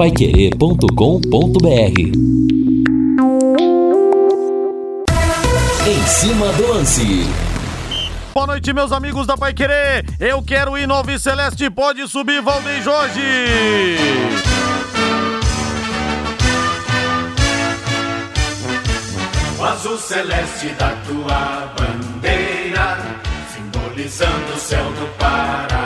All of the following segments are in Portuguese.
paiquerê.com.br Em cima do lance. Boa noite, meus amigos da Pai Querer. Eu quero ir no Alves Celeste. Pode subir, Valdeir Jorge. O azul celeste da tua bandeira, simbolizando o céu do Paraná.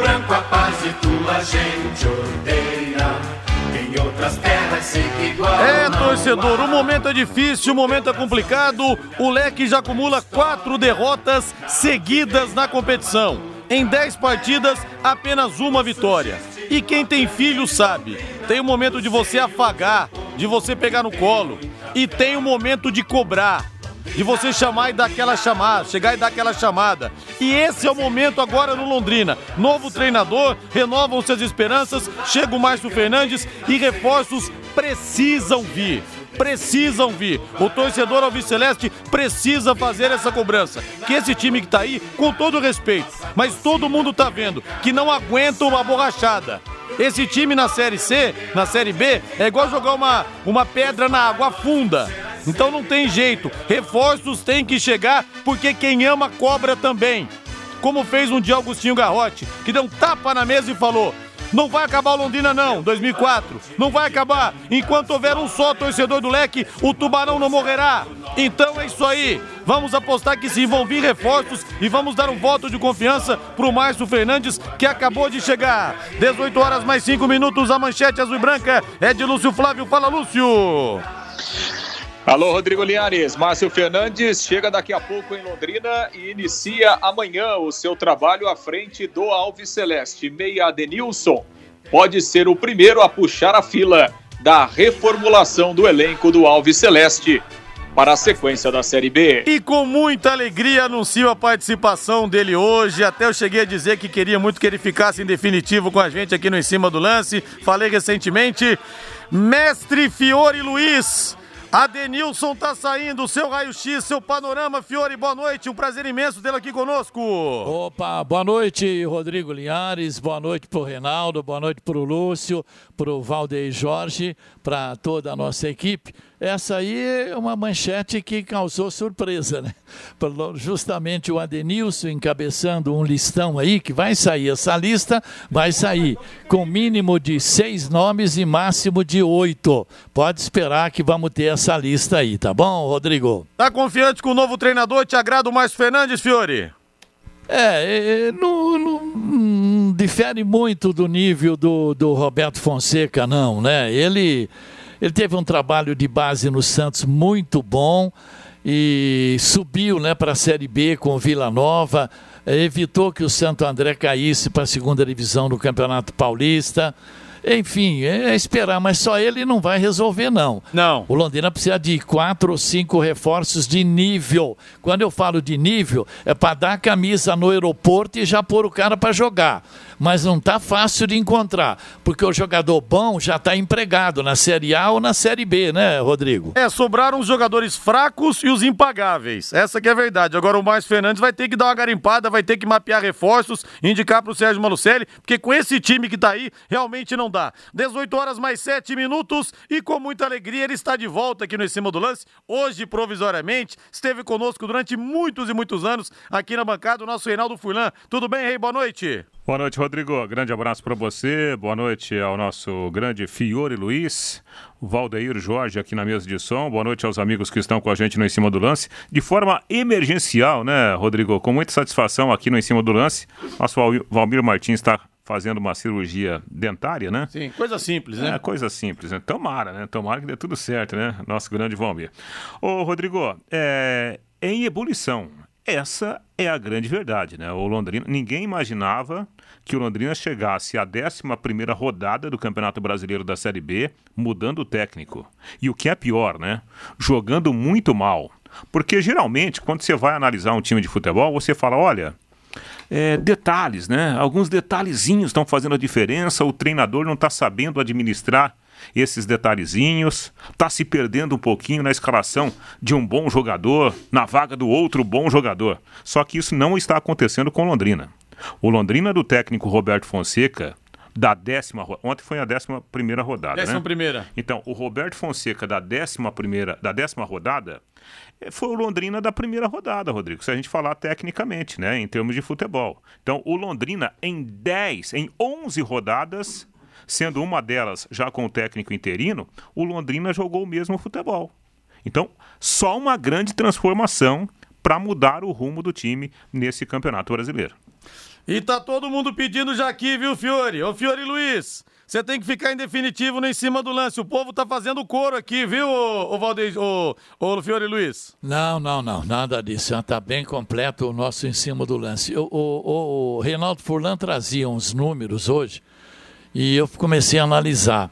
Branco a paz tua gente odeia. Em outras terras que igual. É, torcedor, o momento é difícil, o momento é complicado. O Leque já acumula quatro derrotas seguidas na competição. Em dez partidas, apenas uma vitória. E quem tem filho sabe, tem o momento de você afagar, de você pegar no colo. E tem o momento de cobrar. De você chamar e dar aquela chamada, chegar e dar aquela chamada. E esse é o momento agora no Londrina. Novo treinador, renovam-se as esperanças, chega o Márcio Fernandes e reforços precisam vir. Precisam vir. O torcedor Alviceleste precisa fazer essa cobrança. Que esse time que tá aí, com todo respeito, mas todo mundo tá vendo que não aguenta uma borrachada. Esse time na Série C, na Série B, é igual jogar uma, uma pedra na água funda. Então não tem jeito. Reforços têm que chegar, porque quem ama cobra também. Como fez um dia Augustinho Garrote, que deu um tapa na mesa e falou: Não vai acabar o Londrina, não, 2004. Não vai acabar. Enquanto houver um só torcedor do leque, o tubarão não morrerá. Então é isso aí. Vamos apostar que se vão vir reforços e vamos dar um voto de confiança pro Márcio Fernandes, que acabou de chegar. 18 horas mais 5 minutos, a manchete azul e branca é de Lúcio Flávio. Fala, Lúcio! Alô, Rodrigo Linhares. Márcio Fernandes chega daqui a pouco em Londrina e inicia amanhã o seu trabalho à frente do Alves Celeste. Meia Adenilson pode ser o primeiro a puxar a fila da reformulação do elenco do Alves Celeste para a sequência da Série B. E com muita alegria anuncio a participação dele hoje. Até eu cheguei a dizer que queria muito que ele ficasse em definitivo com a gente aqui no Em Cima do Lance. Falei recentemente. Mestre Fiore Luiz. Adenilson tá saindo, seu raio-x, seu panorama, Fiore, boa noite, um prazer imenso tê-lo aqui conosco. Opa, boa noite, Rodrigo Linhares, boa noite pro Reinaldo, boa noite pro Lúcio, pro Valdeir Jorge, para toda a nossa equipe. Essa aí é uma manchete que causou surpresa, né? Justamente o Adenilson encabeçando um listão aí, que vai sair, essa lista vai sair com mínimo de seis nomes e máximo de oito. Pode esperar que vamos ter essa lista aí, tá bom, Rodrigo? Tá confiante com o novo treinador? Te agrada o Márcio Fernandes, Fiore? É, é, não, não- não difere muito do nível do, do Roberto Fonseca, não, né? Ele, ele teve um trabalho de base no Santos muito bom e subiu né, para a Série B com o Vila Nova, eh, evitou que o Santo André caísse para a segunda divisão do Campeonato Paulista. Enfim, é esperar, mas só ele não vai resolver, não. Não. O Londrina precisa de quatro ou cinco reforços de nível. Quando eu falo de nível, é para dar a camisa no aeroporto e já pôr o cara para jogar. Mas não tá fácil de encontrar, porque o jogador bom já está empregado na Série A ou na Série B, né, Rodrigo? É, sobraram os jogadores fracos e os impagáveis. Essa que é a verdade. Agora o Márcio Fernandes vai ter que dar uma garimpada, vai ter que mapear reforços, indicar pro Sérgio Malucelli, porque com esse time que tá aí, realmente não dá. 18 horas mais 7 minutos e com muita alegria ele está de volta aqui no Em Cima do Lance. Hoje, provisoriamente, esteve conosco durante muitos e muitos anos aqui na bancada o nosso Reinaldo Furlan. Tudo bem, Rei? Boa noite. Boa noite, Rodrigo. Grande abraço para você. Boa noite ao nosso grande Fiore Luiz, Valdeir Jorge aqui na mesa de som. Boa noite aos amigos que estão com a gente no Em Cima do Lance. De forma emergencial, né, Rodrigo? Com muita satisfação aqui no Em Cima do Lance. Nosso Val- Valmir Martins está fazendo uma cirurgia dentária, né? Sim, coisa simples, né? É coisa simples, né? Tomara, né? Tomara que dê tudo certo, né? Nosso grande Valmir. Ô, Rodrigo, é, em ebulição. Essa é a grande verdade, né? O Londrina, ninguém imaginava que o Londrina chegasse à 11ª rodada do Campeonato Brasileiro da Série B, mudando o técnico. E o que é pior, né? Jogando muito mal. Porque geralmente, quando você vai analisar um time de futebol, você fala, olha, é, detalhes, né? Alguns detalhezinhos estão fazendo a diferença. O treinador não está sabendo administrar esses detalhezinhos, está se perdendo um pouquinho na escalação de um bom jogador, na vaga do outro bom jogador. Só que isso não está acontecendo com Londrina. O Londrina do técnico Roberto Fonseca da décima ontem foi a décima primeira rodada, décima né? primeira. Então, o Roberto Fonseca da décima primeira, da décima rodada, eh, foi o Londrina da primeira rodada, Rodrigo, se a gente falar tecnicamente, né, em termos de futebol. Então, o Londrina em 10, em 11 rodadas, sendo uma delas já com o técnico interino, o Londrina jogou o mesmo futebol. Então, só uma grande transformação para mudar o rumo do time nesse campeonato brasileiro. E tá todo mundo pedindo já aqui, viu, Fiore? Ô, Fiore Luiz, você tem que ficar em definitivo em cima do lance. O povo tá fazendo coro aqui, viu, ô, ô, Valdeir, ô, ô Fiore Luiz? Não, não, não, nada disso. Tá bem completo o nosso em cima do lance. O, o, o Reinaldo Furlan trazia uns números hoje e eu comecei a analisar.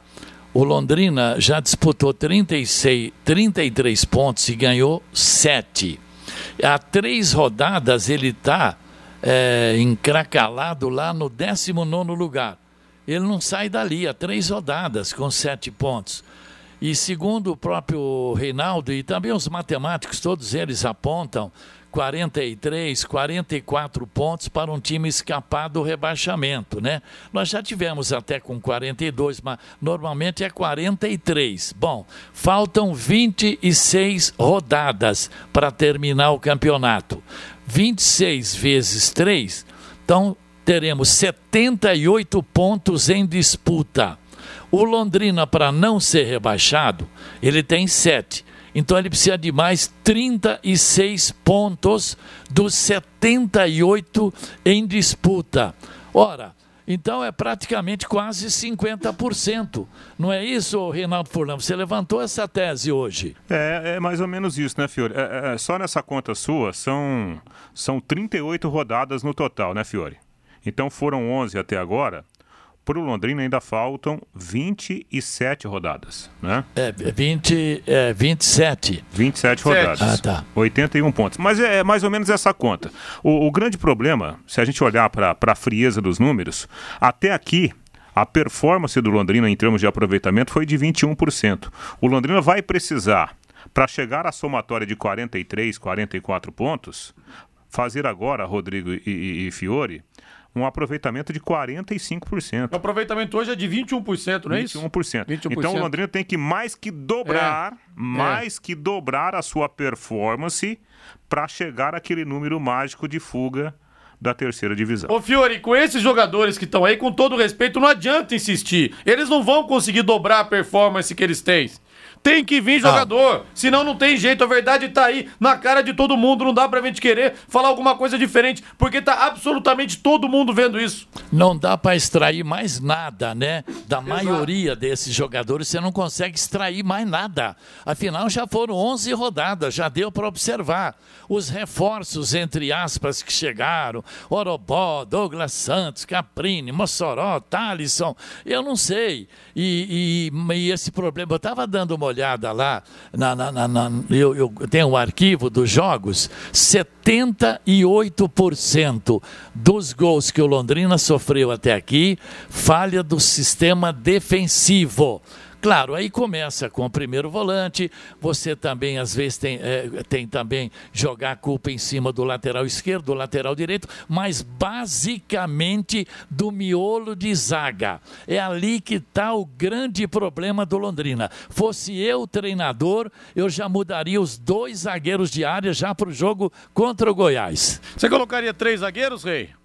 O Londrina já disputou 36, 33 pontos e ganhou 7. Há três rodadas ele está é, encracalado lá no 19 lugar. Ele não sai dali, há três rodadas com sete pontos. E segundo o próprio Reinaldo e também os matemáticos, todos eles apontam 43, 44 pontos para um time escapar do rebaixamento, né? Nós já tivemos até com 42, mas normalmente é 43. Bom, faltam 26 rodadas para terminar o campeonato. 26 vezes 3, então teremos 78 pontos em disputa. O Londrina, para não ser rebaixado, ele tem 7. Então ele precisa de mais 36 pontos dos 78 em disputa. Ora, então é praticamente quase 50%. Não é isso, Reinaldo Furlan? Você levantou essa tese hoje. É, é mais ou menos isso, né, Fiore? É, é, só nessa conta sua são, são 38 rodadas no total, né, Fiore? Então foram 11 até agora. Para o Londrina ainda faltam 27 rodadas, né? É, 20, é 27. 27 rodadas. Ah, tá. 81 pontos. Mas é, é mais ou menos essa conta. O, o grande problema, se a gente olhar para a frieza dos números, até aqui a performance do Londrina em termos de aproveitamento foi de 21%. O Londrina vai precisar, para chegar à somatória de 43, 44 pontos, fazer agora, Rodrigo e, e, e Fiore, um aproveitamento de 45%. O aproveitamento hoje é de 21%, não é 21%. isso? 21%. Então o Londrina tem que mais que dobrar, é. mais é. que dobrar a sua performance para chegar àquele número mágico de fuga da terceira divisão. Ô Fiore, com esses jogadores que estão aí, com todo respeito, não adianta insistir. Eles não vão conseguir dobrar a performance que eles têm. Tem que vir jogador, senão não tem jeito. A verdade tá aí na cara de todo mundo. Não dá pra gente querer falar alguma coisa diferente, porque tá absolutamente todo mundo vendo isso. Não dá para extrair mais nada, né? Da maioria desses jogadores, você não consegue extrair mais nada. Afinal, já foram 11 rodadas, já deu para observar. Os reforços, entre aspas, que chegaram: Orobó, Douglas Santos, Caprini, Mossoró, Talisson, eu não sei. E, e, e esse problema, eu estava dando uma olhada lá, na, na, na, na eu, eu, tenho um arquivo dos jogos, 78% dos gols que o Londrina sofreu até aqui, falha do sistema defensivo. Claro, aí começa com o primeiro volante, você também às vezes tem, é, tem também jogar a culpa em cima do lateral esquerdo, do lateral direito, mas basicamente do miolo de zaga. É ali que está o grande problema do Londrina. Fosse eu treinador, eu já mudaria os dois zagueiros de área já para o jogo contra o Goiás. Você colocaria três zagueiros, Rei?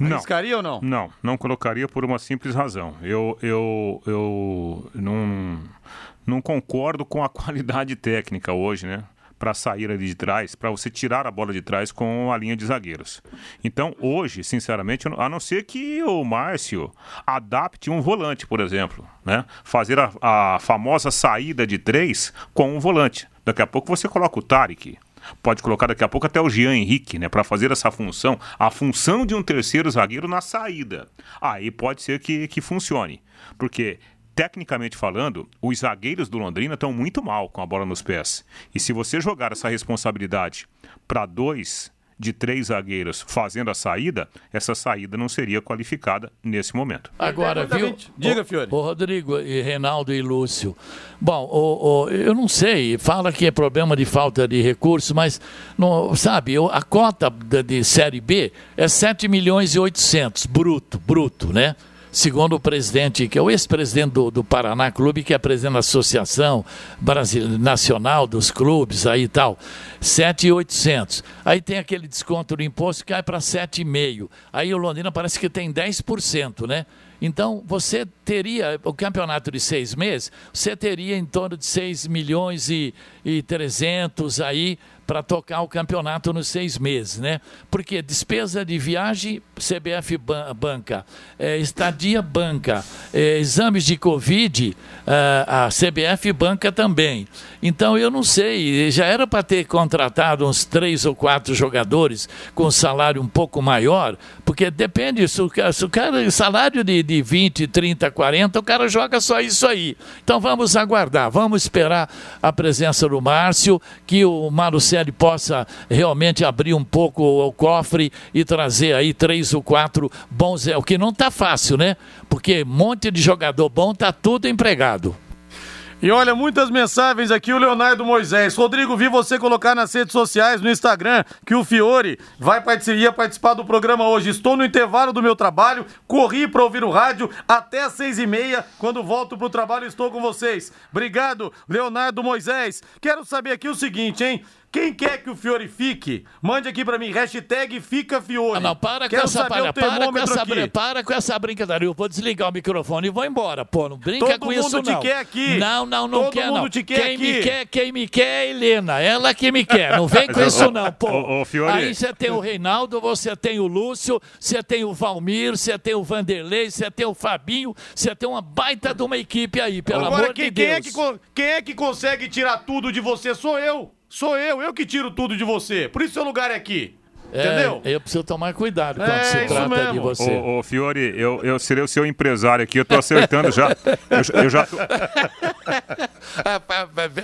Não. Arriscaria ou não? Não, não colocaria por uma simples razão. Eu, eu, eu não, não concordo com a qualidade técnica hoje, né? Para sair ali de trás, para você tirar a bola de trás com a linha de zagueiros. Então, hoje, sinceramente, a não ser que o Márcio adapte um volante, por exemplo, né? Fazer a, a famosa saída de três com um volante. Daqui a pouco você coloca o Tarek, Pode colocar daqui a pouco até o Jean Henrique, né, para fazer essa função, a função de um terceiro zagueiro na saída. Aí pode ser que, que funcione. Porque tecnicamente falando, os zagueiros do Londrina estão muito mal com a bola nos pés. E se você jogar essa responsabilidade para dois de três zagueiros fazendo a saída, essa saída não seria qualificada nesse momento. Agora, viu? Diga, Fiore. O, Rodrigo e Reinaldo e Lúcio. Bom, o, o, eu não sei, fala que é problema de falta de recursos, mas, não, sabe, a cota de, de Série B é 7 milhões e 800, bruto, bruto, né? Segundo o presidente, que é o ex-presidente do, do, Paraná Clube, que é presidente da Associação Brasil, Nacional dos Clubes aí e tal, 7,800. Aí tem aquele desconto do imposto que cai para 7,5. Aí o Londrina parece que tem 10%, né? Então, você teria, o campeonato de seis meses, você teria em torno de 6 milhões e, e 300 aí para tocar o campeonato nos seis meses, né? Porque despesa de viagem, CBF banca, é, estadia banca, é, exames de Covid, é, a CBF banca também. Então eu não sei, já era para ter contratado uns três ou quatro jogadores com salário um pouco maior, porque depende, se o, se o cara, salário de, de 20, 30, 40, o cara joga só isso aí. Então vamos aguardar, vamos esperar a presença do Márcio, que o Marcelo ele possa realmente abrir um pouco o cofre e trazer aí três ou quatro bons. É o que não está fácil, né? Porque monte de jogador bom tá tudo empregado. E olha, muitas mensagens aqui, o Leonardo Moisés. Rodrigo, vi você colocar nas redes sociais, no Instagram, que o Fiore vai participar, participar do programa hoje. Estou no intervalo do meu trabalho, corri para ouvir o rádio até às seis e meia. Quando volto para o trabalho, estou com vocês. Obrigado, Leonardo Moisés. Quero saber aqui o seguinte, hein? Quem quer que o Fiore fique, mande aqui pra mim, hashtag fica Fiore. Ah, não, para Quero com essa, para, para, com essa, para com essa brincadeira. Eu vou desligar o microfone e vou embora, pô. Não brinca Todo com isso, não. Todo mundo te quer aqui. Não, não, não Todo quer, mundo não. Te quer quem aqui. me quer, quem me quer é a Helena. Ela que me quer. Não vem com isso, não, pô. Ô, ô, Fiore. Aí você tem o Reinaldo, você tem o Lúcio, você tem o Valmir, você tem o Vanderlei, você tem o Fabinho, você tem uma baita de uma equipe aí, pelo Agora, amor quem, de quem Deus. É que, quem é que consegue tirar tudo de você? Sou eu. Sou eu, eu que tiro tudo de você. Por isso seu lugar é aqui. Entendeu? É, eu preciso tomar cuidado quando É, se isso trata mesmo. de você. Ô, ô, Fiore, eu, eu serei o seu empresário aqui, eu tô acertando já. Eu, eu já tô... Ah,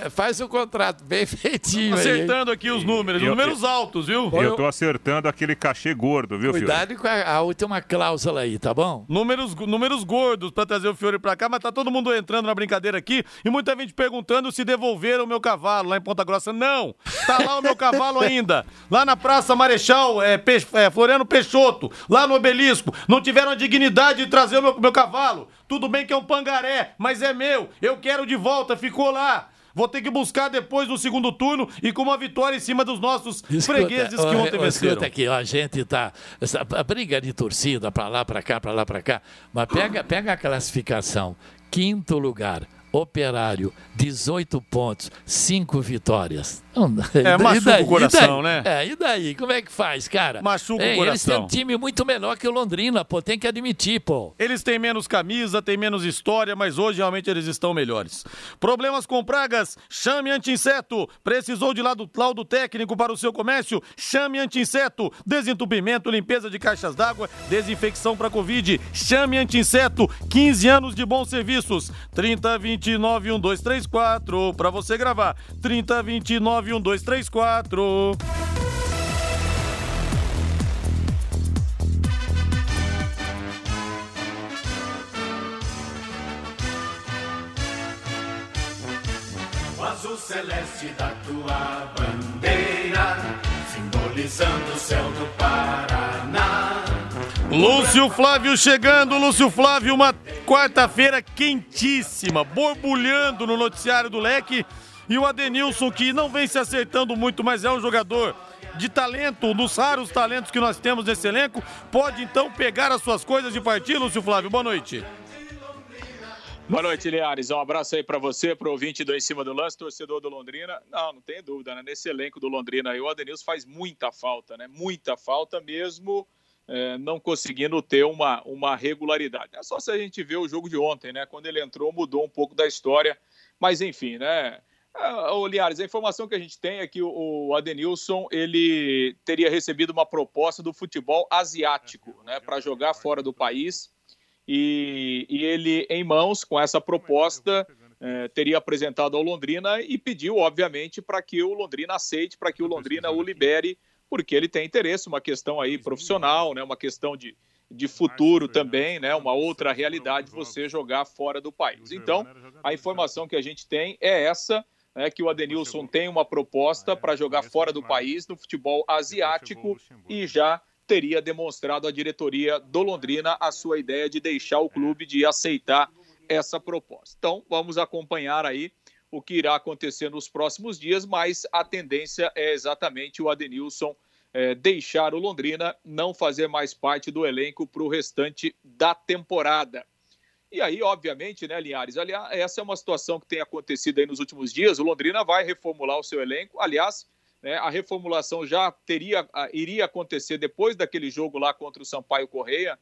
Faz o contrato bem feitinho aí. Acertando aqui os números, Eu- números altos, viu? Eu tô acertando aquele cachê gordo, viu, Fiore? Cuidado com a, a última cláusula aí, tá bom? Números, números gordos pra trazer o Fiore pra cá, mas tá todo mundo entrando na brincadeira aqui e muita gente perguntando se devolveram o meu cavalo lá em Ponta Grossa. Não! Tá lá o meu cavalo ainda. Lá na Praça Marechal é, Pe- é, Floriano Peixoto, lá no obelisco. Não tiveram a dignidade de trazer o meu, meu cavalo. Tudo bem que é um pangaré, mas é meu. Eu quero de volta, ficou lá. Vou ter que buscar depois no segundo turno e com uma vitória em cima dos nossos fregueses que ó, ontem ó, venceram. Escuta aqui, ó, a gente tá. Essa briga de torcida pra lá, pra cá, pra lá, pra cá. Mas pega, pega a classificação. Quinto lugar, Operário, 18 pontos, 5 vitórias. Não, É, machuca daí? o coração, né? É, e daí? Como é que faz, cara? Machuca o Ei, Eles têm coração. um time muito melhor que o Londrina, pô, tem que admitir, pô. Eles têm menos camisa, têm menos história, mas hoje realmente eles estão melhores. Problemas com pragas? Chame Anti-Inseto. Precisou de laudo, laudo técnico para o seu comércio? Chame Anti-Inseto. Desentupimento, limpeza de caixas d'água, desinfecção para Covid. Chame Anti-Inseto. 15 anos de bons serviços. 3029 1234 para você gravar. 3029 1234. O azul celeste da tua bandeira, simbolizando o céu do Paraná. Lúcio Flávio chegando, Lúcio Flávio, uma quarta-feira quentíssima, borbulhando no noticiário do Leque. E o Adenilson, que não vem se acertando muito, mas é um jogador de talento, dos raros talentos que nós temos nesse elenco, pode então pegar as suas coisas e partir, Lúcio Flávio. Boa noite. Boa noite, Liares. Um abraço aí para você, para o ouvinte do Em Cima do Lance, torcedor do Londrina. Não, não tem dúvida, né? Nesse elenco do Londrina aí, o Adenilson faz muita falta, né? Muita falta mesmo, é, não conseguindo ter uma, uma regularidade. É só se a gente ver o jogo de ontem, né? Quando ele entrou, mudou um pouco da história. Mas, enfim, né? Ah, Liares, a informação que a gente tem é que o Adenilson ele teria recebido uma proposta do futebol asiático, né? Para jogar fora do país e, e ele, em mãos com essa proposta, eh, teria apresentado ao Londrina e pediu, obviamente, para que o Londrina aceite, para que o Londrina o libere, porque ele tem interesse, uma questão aí profissional, né, uma questão de, de futuro também, né, uma outra realidade você jogar fora do país. Então, a informação que a gente tem é essa, né, que o Adenilson tem uma proposta para jogar fora do país no futebol asiático e já teria demonstrado à diretoria do Londrina a sua ideia de deixar o clube, de aceitar essa proposta. Então, vamos acompanhar aí o que irá acontecer nos próximos dias, mas a tendência é exatamente o Adenilson é, deixar o Londrina, não fazer mais parte do elenco para o restante da temporada. E aí, obviamente, né, Linhares? Aliás, essa é uma situação que tem acontecido aí nos últimos dias. O Londrina vai reformular o seu elenco. Aliás, né, a reformulação já teria, iria acontecer depois daquele jogo lá contra o Sampaio Correia.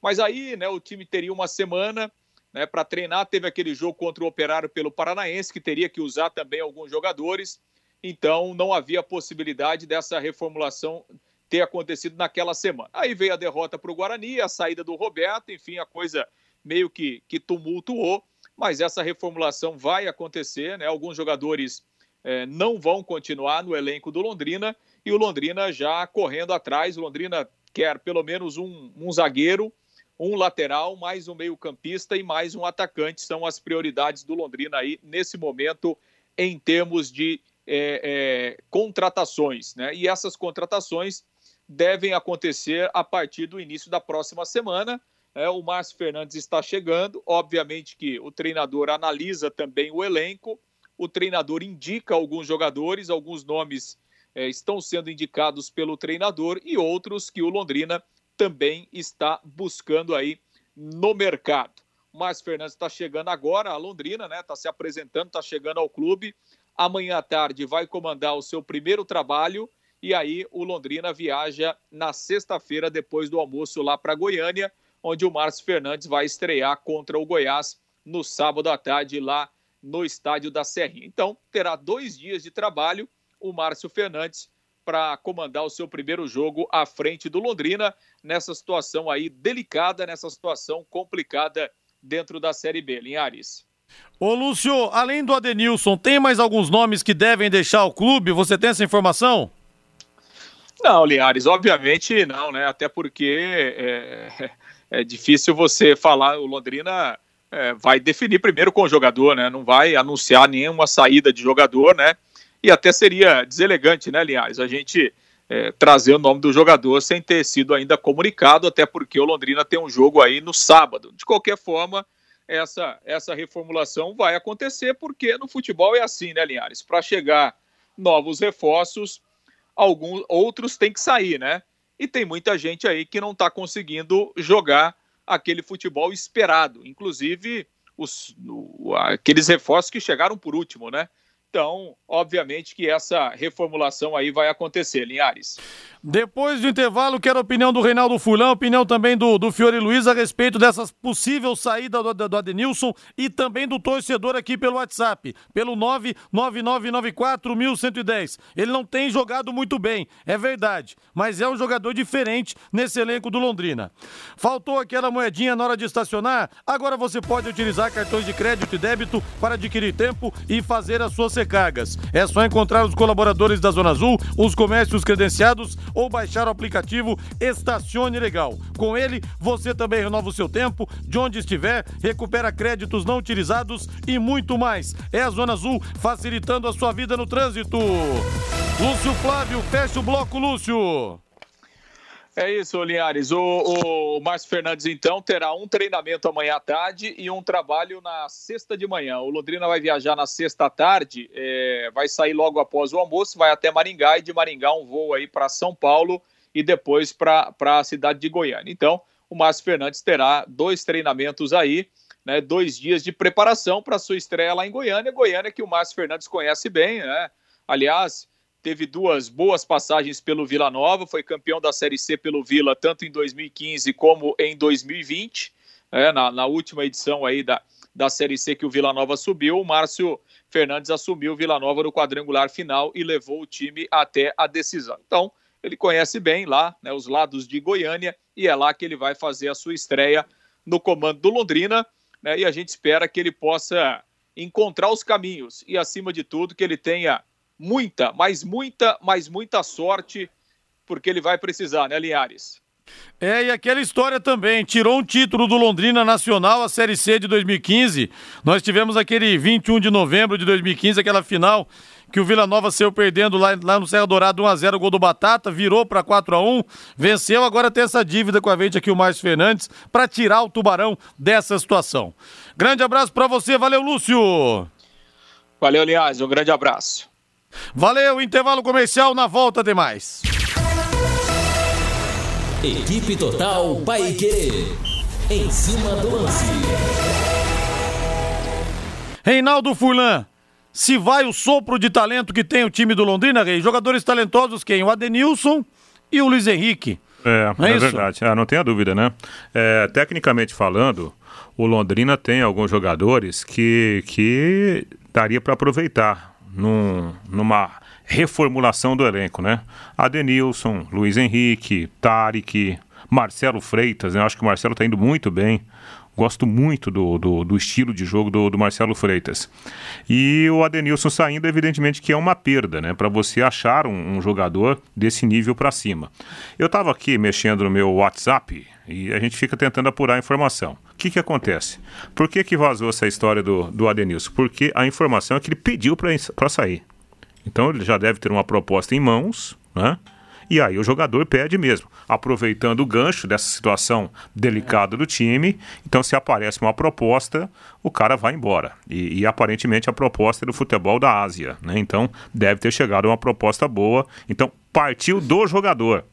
Mas aí, né, o time teria uma semana né, para treinar. Teve aquele jogo contra o Operário pelo Paranaense, que teria que usar também alguns jogadores. Então, não havia possibilidade dessa reformulação ter acontecido naquela semana. Aí veio a derrota para o Guarani, a saída do Roberto, enfim, a coisa meio que, que tumultuou, mas essa reformulação vai acontecer, né? Alguns jogadores é, não vão continuar no elenco do Londrina e o Londrina já correndo atrás. O Londrina quer pelo menos um, um zagueiro, um lateral, mais um meio-campista e mais um atacante. São as prioridades do Londrina aí nesse momento em termos de é, é, contratações. Né? E essas contratações devem acontecer a partir do início da próxima semana. É, o Márcio Fernandes está chegando. Obviamente que o treinador analisa também o elenco, o treinador indica alguns jogadores, alguns nomes é, estão sendo indicados pelo treinador e outros que o Londrina também está buscando aí no mercado. O Márcio Fernandes está chegando agora a Londrina, né? Está se apresentando, está chegando ao clube. Amanhã à tarde vai comandar o seu primeiro trabalho e aí o Londrina viaja na sexta-feira, depois do almoço, lá para Goiânia, onde o Márcio Fernandes vai estrear contra o Goiás no sábado à tarde, lá no estádio da Serrinha. Então, terá dois dias de trabalho o Márcio Fernandes para comandar o seu primeiro jogo à frente do Londrina, nessa situação aí delicada, nessa situação complicada dentro da Série B. Linhares. Ô Lúcio, além do Adenilson, tem mais alguns nomes que devem deixar o clube? Você tem essa informação? Não, Linhares, obviamente não, né? Até porque é, é difícil você falar, o Londrina é, vai definir primeiro com o jogador, né? Não vai anunciar nenhuma saída de jogador, né? E até seria deselegante, né, Linhares? A gente é, trazer o nome do jogador sem ter sido ainda comunicado, até porque o Londrina tem um jogo aí no sábado. De qualquer forma, essa, essa reformulação vai acontecer, porque no futebol é assim, né, Linhares? Para chegar novos reforços, alguns outros têm que sair, né? E tem muita gente aí que não está conseguindo jogar aquele futebol esperado, inclusive os, aqueles reforços que chegaram por último, né? Então, obviamente que essa reformulação aí vai acontecer, Linhares. Depois do intervalo, quero a opinião do Reinaldo Fulão, opinião também do, do Fiore Luiz a respeito dessa possível saída do, do Adenilson e também do torcedor aqui pelo WhatsApp, pelo 999941110. Ele não tem jogado muito bem, é verdade, mas é um jogador diferente nesse elenco do Londrina. Faltou aquela moedinha na hora de estacionar? Agora você pode utilizar cartões de crédito e débito para adquirir tempo e fazer as suas recargas. É só encontrar os colaboradores da Zona Azul, os comércios credenciados ou baixar o aplicativo Estacione Legal. Com ele, você também renova o seu tempo, de onde estiver, recupera créditos não utilizados e muito mais. É a Zona Azul facilitando a sua vida no trânsito. Lúcio Flávio, fecha o bloco, Lúcio. É isso, Linhares. O, o Márcio Fernandes, então, terá um treinamento amanhã à tarde e um trabalho na sexta de manhã. O Londrina vai viajar na sexta à tarde, é, vai sair logo após o almoço, vai até Maringá e de Maringá um voo aí para São Paulo e depois para a cidade de Goiânia. Então, o Márcio Fernandes terá dois treinamentos aí, né, dois dias de preparação para sua estreia lá em Goiânia. Goiânia que o Márcio Fernandes conhece bem, né? Aliás, teve duas boas passagens pelo Vila Nova, foi campeão da Série C pelo Vila tanto em 2015 como em 2020, é, na, na, última edição aí da, da Série C que o Vila Nova subiu, o Márcio Fernandes assumiu o Vila Nova no quadrangular final e levou o time até a decisão. Então, ele conhece bem lá né, os lados de Goiânia e é lá que ele vai fazer a sua estreia no comando do Londrina, né, e a gente espera que ele possa encontrar os caminhos e, acima de tudo, que ele tenha muita, mas muita, mas muita sorte, porque ele vai precisar, né, Linhares? É, e aquela história também, tirou um título do Londrina Nacional, a Série C de 2015. Nós tivemos aquele 21 de novembro de 2015, aquela final que o Vila Nova saiu perdendo lá, lá no Serra Dourado 1x0, gol do Batata, virou para 4x1, venceu, agora tem essa dívida com a gente aqui, o Márcio Fernandes, para tirar o Tubarão dessa situação. Grande abraço para você, valeu Lúcio! Valeu, aliás, um grande abraço. Valeu, intervalo comercial, na volta tem mais. Equipe Total Paique. Em cima do lance. Reinaldo Furlan, se vai o sopro de talento que tem o time do Londrina, Rei, jogadores talentosos quem? O Adenilson e o Luiz Henrique. É, é, é verdade, ah, não tenha dúvida, né? É, tecnicamente falando, o Londrina tem alguns jogadores que, que daria para aproveitar num, numa reformulação do elenco, né? Adenilson, Luiz Henrique, Tarek, Marcelo Freitas, né? Eu acho que o Marcelo está indo muito bem. Gosto muito do, do, do estilo de jogo do, do, Marcelo Freitas. E o Adenilson saindo, evidentemente, que é uma perda, né? Para você achar um, um, jogador desse nível para cima. Eu estava aqui mexendo no meu WhatsApp e a gente fica tentando apurar a informação. O que, que acontece? Por que, que vazou essa história do, do Adenilson? Porque a informação é que ele pediu para sair. Então ele já deve ter uma proposta em mãos, né? E aí o jogador pede mesmo, aproveitando o gancho dessa situação delicada do time. Então, se aparece uma proposta, o cara vai embora. E, e aparentemente a proposta é do futebol da Ásia, né? Então, deve ter chegado uma proposta boa. Então, partiu do jogador.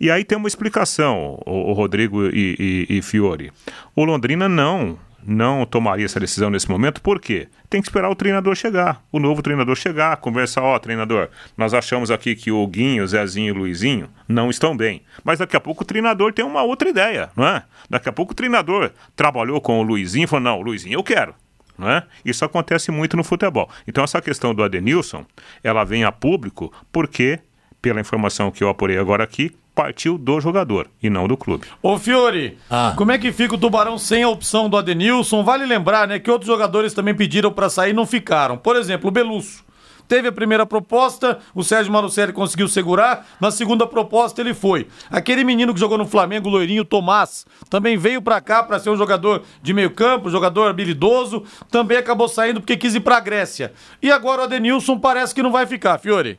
E aí tem uma explicação, o, o Rodrigo e, e, e Fiore. O Londrina não não tomaria essa decisão nesse momento, por quê? Tem que esperar o treinador chegar, o novo treinador chegar, conversar, ó, oh, treinador, nós achamos aqui que o Guinho, o Zezinho e o Luizinho não estão bem. Mas daqui a pouco o treinador tem uma outra ideia, não é? Daqui a pouco o treinador trabalhou com o Luizinho e falou, não, Luizinho eu quero. Não é? Isso acontece muito no futebol. Então essa questão do Adenilson, ela vem a público porque, pela informação que eu apurei agora aqui, partiu do jogador e não do clube. Ô Fiore, ah. como é que fica o Tubarão sem a opção do Adenilson? Vale lembrar, né, que outros jogadores também pediram para sair e não ficaram. Por exemplo, o Belusso. Teve a primeira proposta, o Sérgio Marucelli conseguiu segurar, na segunda proposta ele foi. Aquele menino que jogou no Flamengo, o loirinho Tomás, também veio para cá para ser um jogador de meio campo, jogador habilidoso, também acabou saindo porque quis ir pra Grécia. E agora o Adenilson parece que não vai ficar, Fiore.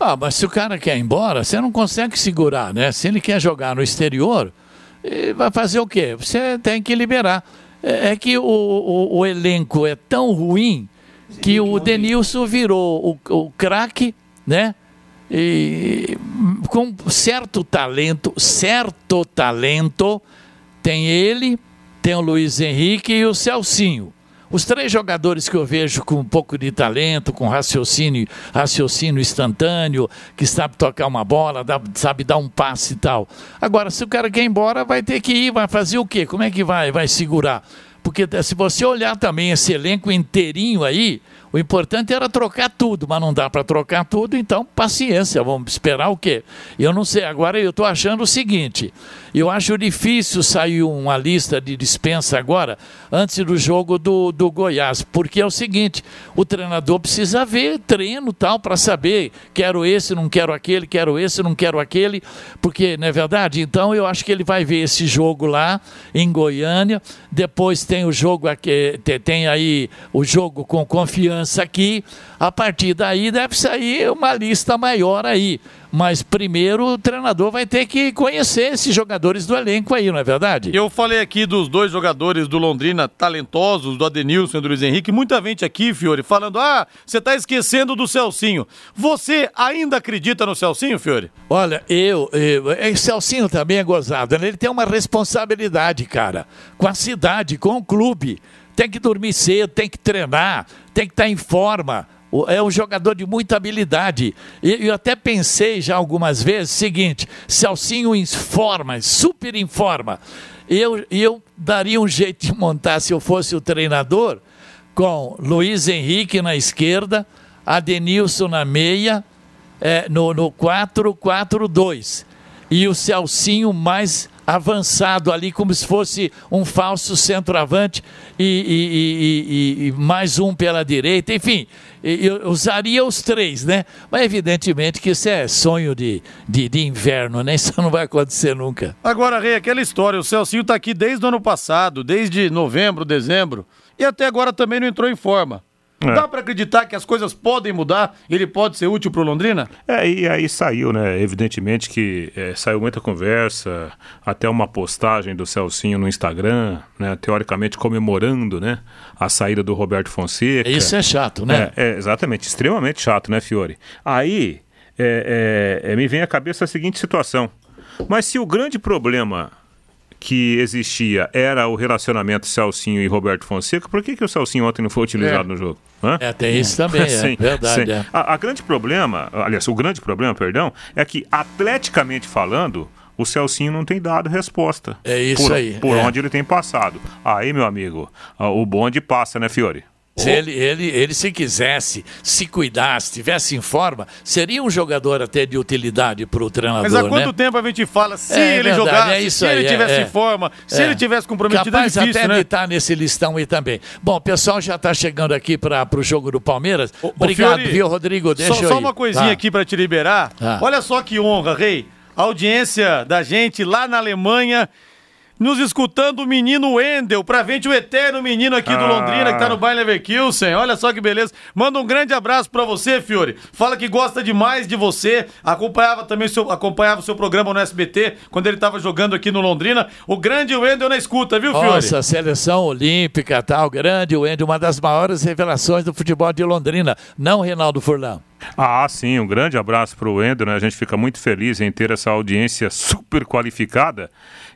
Ah, mas se o cara quer ir embora, você não consegue segurar, né? Se ele quer jogar no exterior, vai fazer o quê? Você tem que liberar. É, é que o, o, o elenco é tão ruim que o Denilson virou o, o craque, né? E com certo talento, certo talento, tem ele, tem o Luiz Henrique e o Celcinho. Os três jogadores que eu vejo com um pouco de talento, com raciocínio, raciocínio instantâneo, que sabe tocar uma bola, sabe dar um passe e tal. Agora, se o cara quer ir embora, vai ter que ir, vai fazer o quê? Como é que vai, vai segurar? Porque se você olhar também esse elenco inteirinho aí, o importante era trocar tudo, mas não dá para trocar tudo, então paciência, vamos esperar o quê? Eu não sei, agora eu estou achando o seguinte: eu acho difícil sair uma lista de dispensa agora, antes do jogo do, do Goiás, porque é o seguinte: o treinador precisa ver treino tal para saber, quero esse, não quero aquele, quero esse, não quero aquele, porque não é verdade? Então eu acho que ele vai ver esse jogo lá em Goiânia, depois tem o jogo aqui, tem aí o jogo com confiança aqui. A partir daí deve sair uma lista maior aí. Mas primeiro o treinador vai ter que conhecer esses jogadores do elenco aí, não é verdade? Eu falei aqui dos dois jogadores do Londrina talentosos, do Adenilson e do Luiz Henrique. Muita gente aqui, Fiore, falando: ah, você está esquecendo do Celcinho. Você ainda acredita no Celcinho, Fiore? Olha, eu. eu é, Celcinho também é gozado, né? Ele tem uma responsabilidade, cara, com a cidade, com o clube tem que dormir cedo, tem que treinar, tem que estar em forma. É um jogador de muita habilidade. E eu até pensei já algumas vezes seguinte: Celcinho em forma, super em forma. Eu, eu daria um jeito de montar, se eu fosse o treinador, com Luiz Henrique na esquerda, Adenilson na meia, é, no 4-4-2. E o Celcinho mais avançado ali, como se fosse um falso centroavante e, e, e, e mais um pela direita, enfim, eu usaria os três, né? Mas evidentemente que isso é sonho de, de, de, inverno, né? Isso não vai acontecer nunca. Agora, Rei, aquela história, o Celcinho está aqui desde o ano passado, desde novembro, dezembro, e até agora também não entrou em forma. É. Dá para acreditar que as coisas podem mudar? Ele pode ser útil para o Londrina? É, e aí saiu, né? Evidentemente que é, saiu muita conversa, até uma postagem do Celcinho no Instagram, né? Teoricamente comemorando, né? A saída do Roberto Fonseca. Isso é chato, né? É, é exatamente, extremamente chato, né, Fiore? Aí é, é, me vem à cabeça a seguinte situação. Mas se o grande problema que existia era o relacionamento Celcinho e Roberto Fonseca, por que, que o Celcinho ontem não foi utilizado é. no jogo? Hã? É, tem isso também, é sim, verdade. É. A, a, grande problema, aliás, o grande problema, perdão, é que atleticamente falando, o Celcinho não tem dado resposta. É isso por, aí. Por é. onde ele tem passado. Aí, meu amigo, o bonde passa, né, Fiore? Se ele, ele, ele, se quisesse, se cuidasse, tivesse em forma, seria um jogador até de utilidade para o treinador. Mas há quanto né? tempo a gente fala se é, ele verdade, jogasse, é se aí, ele tivesse é, em forma, se ele é. tivesse comprometido, Capaz é difícil, até né? de estar nesse listão aí também. Bom, o pessoal já está chegando aqui para o jogo do Palmeiras. O, Obrigado, Fiori, viu, Rodrigo? Deixa só, eu só uma coisinha tá. aqui para te liberar. Tá. Olha só que honra, Rei. A audiência da gente lá na Alemanha nos escutando o menino Wendel, pra frente o eterno menino aqui do ah. Londrina, que tá no Bayern Leverkusen. Olha só que beleza. Manda um grande abraço pra você, Fiore. Fala que gosta demais de você. Acompanhava também o seu, acompanhava o seu programa no SBT, quando ele tava jogando aqui no Londrina. O grande Wendel na escuta, viu, Fiore? Nossa, seleção olímpica, tal, grande Wendel, uma das maiores revelações do futebol de Londrina. Não, Reinaldo Furlan. Ah, sim, um grande abraço para o Wendel, né? A gente fica muito feliz em ter essa audiência super qualificada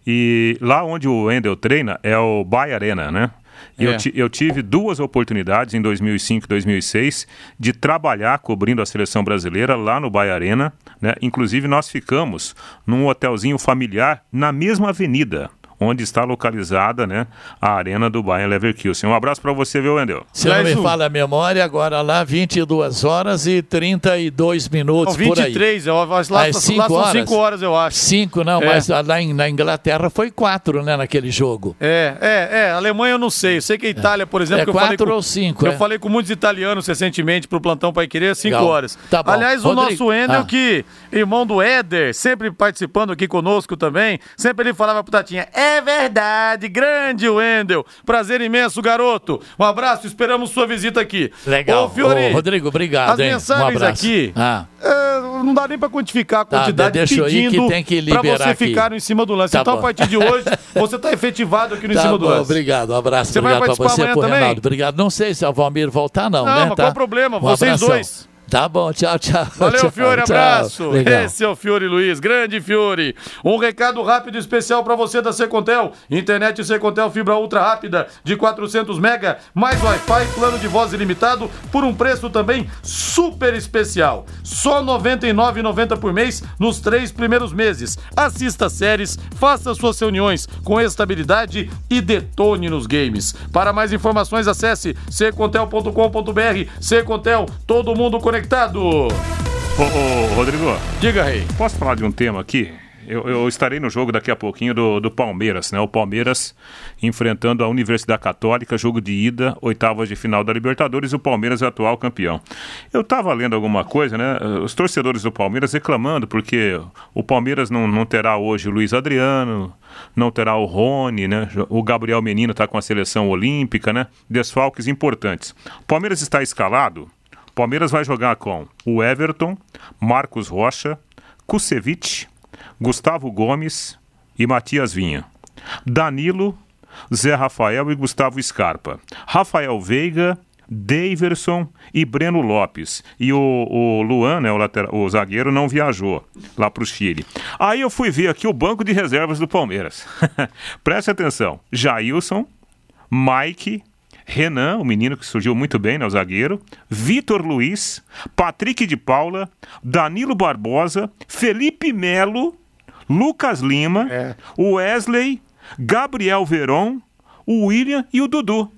e lá onde o Wendel treina é o Bay Arena, né? É. eu, eu, tive duas oportunidades em 2005 e 2006 de trabalhar cobrindo a seleção brasileira lá no Bay Arena. Né? Inclusive, nós ficamos num hotelzinho familiar na mesma avenida onde está localizada né, a arena do Bayern Leverkusen. Um abraço para você, viu, Wendel? Se não me fala a memória, agora lá 22 horas e 32 minutos não, 23, por aí. Eu, acho, lá, é, cinco lá são 5 horas, eu acho. 5 não, é. mas lá em, na Inglaterra foi 4, né, naquele jogo. É, é, é, Alemanha eu não sei, eu sei que a Itália, por exemplo... É 4 ou 5, Eu é. falei com muitos italianos recentemente pro Plantão Pai Querer, 5 horas. Tá bom. Aliás, Rodrigo, o nosso Wendel, ah. que, irmão do Éder, sempre participando aqui conosco também, sempre ele falava pro Tatinha, é é verdade, grande Wendel. Prazer imenso, garoto. Um abraço, esperamos sua visita aqui. Legal. Ô, Fiori, Ô, Rodrigo, obrigado. As mensagens um aqui, ah. é, não dá nem para quantificar a tá, quantidade tá, pedindo para você aqui. ficar em cima do lance. Tá então, bom. a partir de hoje, você está efetivado aqui no tá em cima bom, do lance. Obrigado, um abraço. Você obrigado para você, por Reinaldo. Obrigado. Não sei se o Valmir voltar, não, não né? Não, tá? qual o problema? Um Vocês abração. dois. Tá bom, tchau, tchau. Valeu, tchau, Fiore, abraço. Legal. Esse é o Fiore Luiz, grande Fiore. Um recado rápido e especial para você da Secontel. Internet Secontel fibra ultra rápida de 400 mega, mais Wi-Fi, plano de voz ilimitado por um preço também super especial. Só R$ 99,90 por mês nos três primeiros meses. Assista séries, faça suas reuniões com estabilidade e detone nos games. Para mais informações, acesse secontel.com.br. Secontel todo mundo conectado. Ô, ô, Rodrigo. Diga, Rei. Posso falar de um tema aqui? Eu, eu, estarei no jogo daqui a pouquinho do, do Palmeiras, né? O Palmeiras enfrentando a Universidade Católica, jogo de ida, oitavas de final da Libertadores, o Palmeiras é o atual campeão. Eu estava lendo alguma coisa, né? Os torcedores do Palmeiras reclamando porque o Palmeiras não, não terá hoje o Luiz Adriano, não terá o Rony, né? O Gabriel Menino está com a seleção olímpica, né? Desfalques importantes. O Palmeiras está escalado. O Palmeiras vai jogar com o Everton, Marcos Rocha, Kusevich, Gustavo Gomes e Matias Vinha. Danilo, Zé Rafael e Gustavo Scarpa. Rafael Veiga, Daverson e Breno Lopes. E o, o Luan, né, o, lateral, o zagueiro, não viajou lá para o Chile. Aí eu fui ver aqui o banco de reservas do Palmeiras. Preste atenção: Jailson, Mike, Renan, o menino que surgiu muito bem, né, o zagueiro, Vitor Luiz, Patrick de Paula, Danilo Barbosa, Felipe Melo, Lucas Lima, é. Wesley, Gabriel Veron, o William e o Dudu.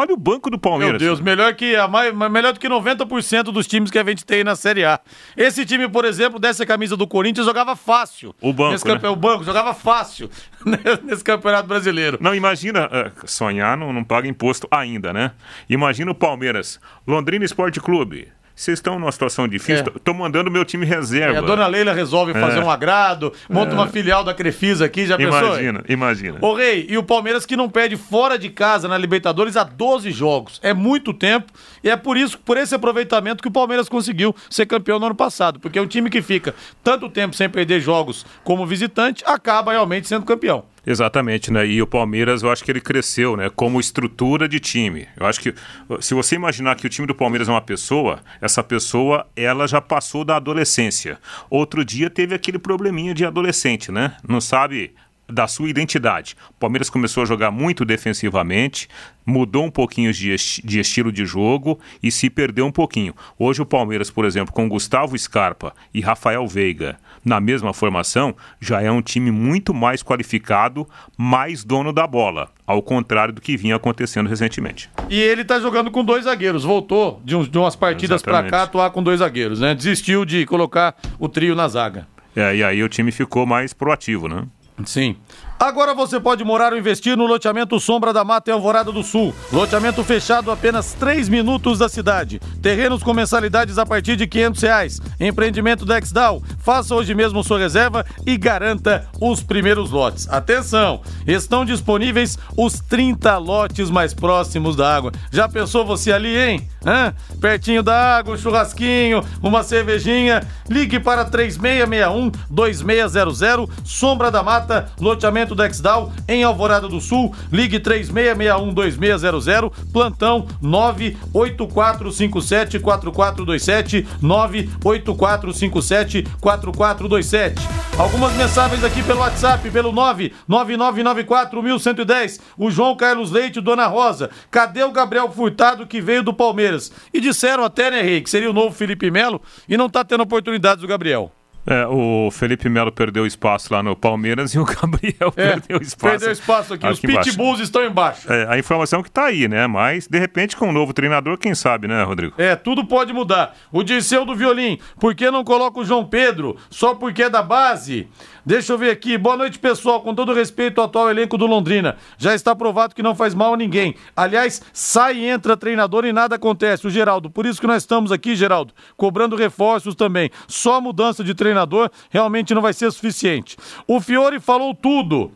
Olha o banco do Palmeiras. Meu Deus, melhor, que a mais, melhor do que 90% dos times que a gente tem na Série A. Esse time, por exemplo, dessa camisa do Corinthians, jogava fácil. O banco, nesse né? O banco jogava fácil nesse campeonato brasileiro. Não, imagina, uh, sonhar não, não paga imposto ainda, né? Imagina o Palmeiras, Londrina Esporte Clube, vocês estão numa situação difícil, É. tô mandando meu time reserva. É, a dona Leila resolve fazer É. um agrado, monta uma filial da Crefisa aqui, já pensou? Imagina, imagina. Ô Rei, e o Palmeiras que não perde fora de casa na Libertadores há 12 jogos. É muito tempo e é por isso, por esse aproveitamento que o Palmeiras conseguiu ser campeão no ano passado. Porque é um time que fica tanto tempo sem perder jogos como visitante, acaba realmente sendo campeão. Exatamente, né? E o Palmeiras, eu acho que ele cresceu, né? Como estrutura de time. Eu acho que se você imaginar que o time do Palmeiras é uma pessoa, essa pessoa, ela já passou da adolescência. Outro dia teve aquele probleminha de adolescente, né? Não sabe da sua identidade. O Palmeiras começou a jogar muito defensivamente, mudou um pouquinho de, de estilo de jogo e se perdeu um pouquinho. Hoje o Palmeiras, por exemplo, com Gustavo Scarpa e Rafael Veiga na mesma formação, já é um time muito mais qualificado, mais dono da bola, ao contrário do que vinha acontecendo recentemente. E ele tá jogando com dois zagueiros. Voltou de, uns- de umas partidas Exatamente. cá atuar com dois zagueiros, né? Desistiu de colocar o trio na zaga. É, e aí o time ficou mais proativo, né? Sim. Agora você pode morar ou investir no loteamento Sombra da Mata em Alvorada do Sul. Loteamento fechado apenas 3 minutos da cidade. Terrenos com mensalidades a partir de 500 reais. Empreendimento Dexdal. Faça hoje mesmo sua reserva e garanta os primeiros lotes. Atenção! Estão disponíveis os 30 lotes mais próximos da água. Já pensou você ali, hein? Hã? Pertinho da água, um churrasquinho, uma cervejinha. Ligue para 3661-2600. Sombra da Mata, loteamento Dexdal, em Alvorada do Sul. Ligue 3661-2600. Plantão 98457-4427. 98457-4427. Algumas mensagens aqui pelo WhatsApp, pelo 99994-1110. O João Carlos Leite, Dona Rosa. Cadê o Gabriel Furtado que veio do Palmeiras? E disseram até, né, Rei, que seria o novo Felipe Melo e não tá tendo oportunidades do Gabriel. É, o Felipe Melo perdeu espaço lá no Palmeiras e o Gabriel É, perdeu espaço. Perdeu espaço aqui. Os embaixo. pitbulls estão embaixo. É, a informação que tá aí, né? Mas, de repente, com um novo treinador, quem sabe, né, Rodrigo? É, tudo pode mudar. O Dirceu do Violim, por que não coloca o João Pedro? Só porque é da base? Deixa eu ver aqui. Boa noite, pessoal. Com todo respeito ao atual elenco do Londrina, já está provado que não faz mal a ninguém. Aliás, sai e entra treinador e nada acontece. O Geraldo, por isso que nós estamos aqui, Geraldo, cobrando reforços também. Só mudança de treinador realmente não vai ser suficiente. O Fiore falou tudo.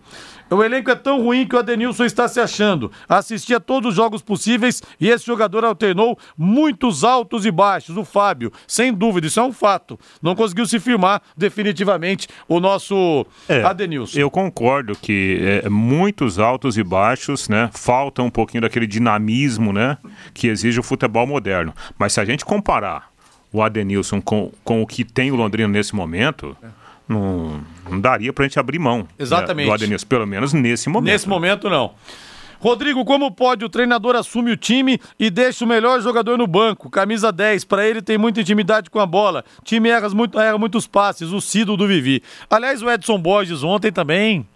O elenco é tão ruim que o Adenilson está se achando. Assisti a todos os jogos possíveis e esse jogador alternou muitos altos e baixos. O Fábio, sem dúvida, isso é um fato. Não conseguiu se firmar definitivamente o nosso Adenilson. Eu concordo que é, muitos altos e baixos, né? Falta um pouquinho daquele dinamismo, né? Que exige o futebol moderno. Mas se a gente comparar o Adenilson com, com o que tem o Londrina nesse momento, não, não daria pra gente abrir mão né, Exatamente. do Adenilson, pelo menos nesse momento. Nesse momento, não. Rodrigo, como pode o treinador assume o time e deixa o melhor jogador no banco? Camisa 10, pra ele tem muita intimidade com a bola. Time erra, muito, erra muitos passes, o Cido do Vivi. Aliás, o Edson Borges ontem também.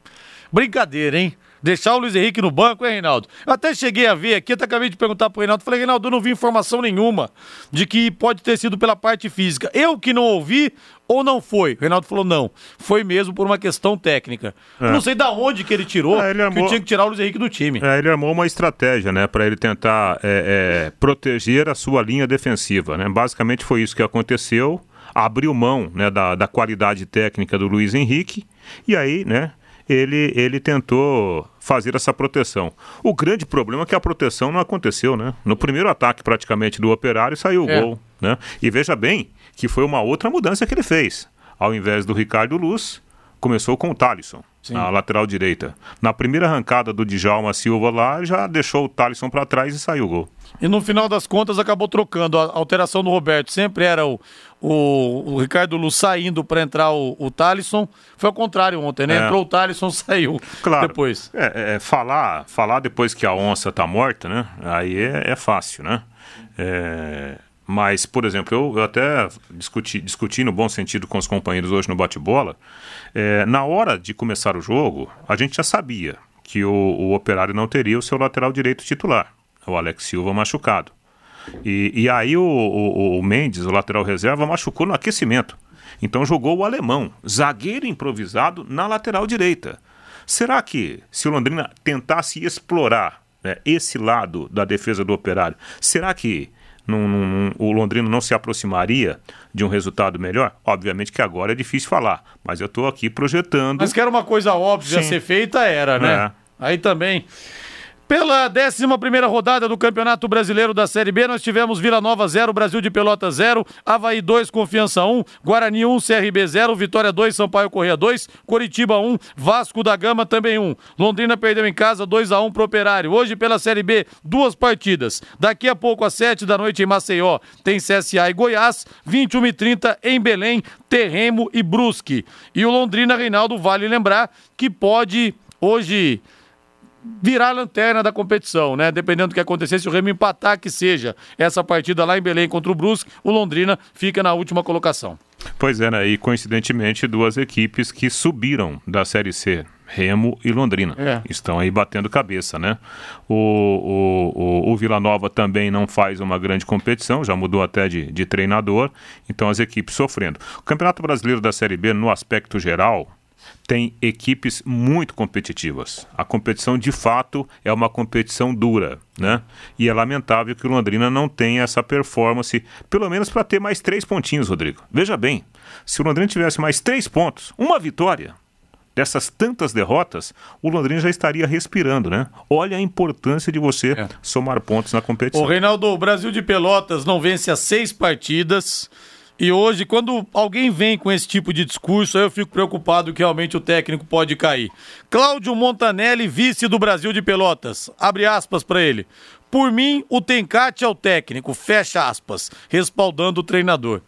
Brincadeira, hein? Deixar o Luiz Henrique no banco, hein, Reinaldo? Eu até cheguei a ver aqui, até acabei de perguntar pro Reinaldo. Falei, Reinaldo, eu não vi informação nenhuma de que pode ter sido pela parte física. Eu que não ouvi ou não foi? O Reinaldo falou, não. Foi mesmo por uma questão técnica. É. Não sei da onde que ele tirou É, ele que armou- tinha que tirar o Luiz Henrique do time. É, ele armou uma estratégia, né, para ele tentar é, é, proteger a sua linha defensiva, né? Basicamente foi isso que aconteceu. Abriu mão, né, da, da qualidade técnica do Luiz Henrique e aí, né, ele, ele tentou fazer essa proteção. O grande problema é que a proteção não aconteceu, né? No primeiro ataque praticamente do Operário saiu o É. gol, né? E veja bem que foi uma outra mudança que ele fez. Ao invés do Ricardo Luz, começou com o Thalisson, na lateral direita. Na primeira arrancada do Djalma Silva lá, já deixou o Thalisson para trás e saiu o gol. E no final das contas acabou trocando. A alteração do Roberto sempre era o, o, o Ricardo Luz saindo para entrar o, o Thalisson. Foi ao contrário ontem, né? É. Entrou o Thalisson, saiu Claro. depois. É, é, falar, falar depois que a onça tá morta, né? Aí é, é fácil, né? É, mas, por exemplo, eu, eu até discuti, discuti no bom sentido com os companheiros hoje no bate-bola. É, na hora de começar o jogo, a gente já sabia que o, o operário não teria o seu lateral direito titular, o Alex Silva machucado. E, e aí o, o, o Mendes, o lateral reserva, machucou no aquecimento. Então jogou o alemão, zagueiro improvisado, na lateral direita. Será que se o Londrina tentasse explorar né, esse lado da defesa do operário, será que Não, não, o Londrina não se aproximaria de um resultado melhor? Obviamente que agora é difícil falar, mas eu estou aqui projetando. Mas que era uma coisa óbvia a ser feita, era, né? É. Aí também. Pela 11 rodada do Campeonato Brasileiro da Série B, nós tivemos Vila Nova 0, Brasil de Pelota 0, Havaí 2, Confiança 1, Guarani 1, CRB 0, Vitória 2, Sampaio Correia 2, Coritiba 1, Vasco da Gama também 1. Londrina perdeu em casa 2 a 1 pro Operário. Hoje pela Série B, duas partidas. Daqui a pouco às 7 da noite em Maceió tem CSA e Goiás, 21 e 30 em Belém, Terremo e Brusque. E o Londrina Reinaldo vale lembrar que pode hoje virar a lanterna da competição, né? Dependendo do que acontecer, se o Remo empatar que seja essa partida lá em Belém contra o Brusque, o Londrina fica na última colocação. Pois é, né? E coincidentemente duas equipes que subiram da Série C, Remo e Londrina. É. Estão aí batendo cabeça, né? O, o, o, o, Vila Nova também não faz uma grande competição, já mudou até de, de treinador, então as equipes sofrendo. O Campeonato Brasileiro da Série B, no aspecto geral, tem equipes muito competitivas. A competição, de fato, é uma competição dura, né? E é lamentável que o Londrina não tenha essa performance, pelo menos para ter mais três pontinhos, Rodrigo. Veja bem, se o Londrina tivesse mais três pontos, uma vitória, dessas tantas derrotas, o Londrina já estaria respirando, né? Olha a importância de você é. somar pontos na competição. O Reinaldo, o Brasil de Pelotas não vence as seis partidas. E hoje, quando alguém vem com esse tipo de discurso, eu fico preocupado que realmente o técnico pode cair. Cláudio Montanelli, vice do Brasil de Pelotas. Abre aspas para ele. Por mim, o Tencate é o técnico, fecha aspas, respaldando o treinador.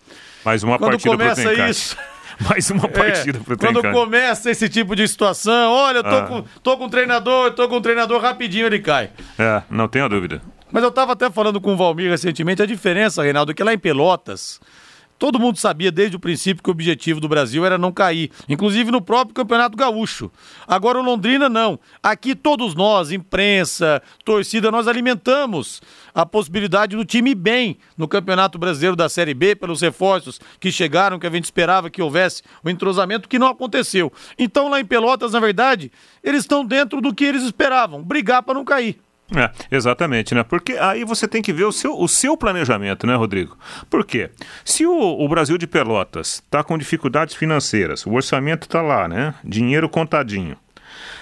Mais uma quando partida começa pro isso, mais uma é, partida é, pro Quando começa esse tipo de situação, olha, eu tô, ah. com, tô com um treinador, tô com um treinador, rapidinho ele cai. É, não tenho dúvida. Mas eu tava até falando com o Valmir recentemente a diferença, Reinaldo, é que lá em Pelotas, Todo mundo sabia desde o princípio que o objetivo do Brasil era não cair, inclusive no próprio Campeonato Gaúcho. Agora o Londrina não. Aqui todos nós, imprensa, torcida, nós alimentamos a possibilidade do time ir bem no Campeonato Brasileiro da Série B pelos reforços que chegaram, que a gente esperava que houvesse o entrosamento que não aconteceu. Então lá em Pelotas, na verdade, eles estão dentro do que eles esperavam, brigar para não cair. É, exatamente, né? Porque aí você tem que ver o seu, o seu planejamento, né, Rodrigo? Por quê? Se o, o Brasil de Pelotas está com dificuldades financeiras, o orçamento está lá, né? Dinheiro contadinho.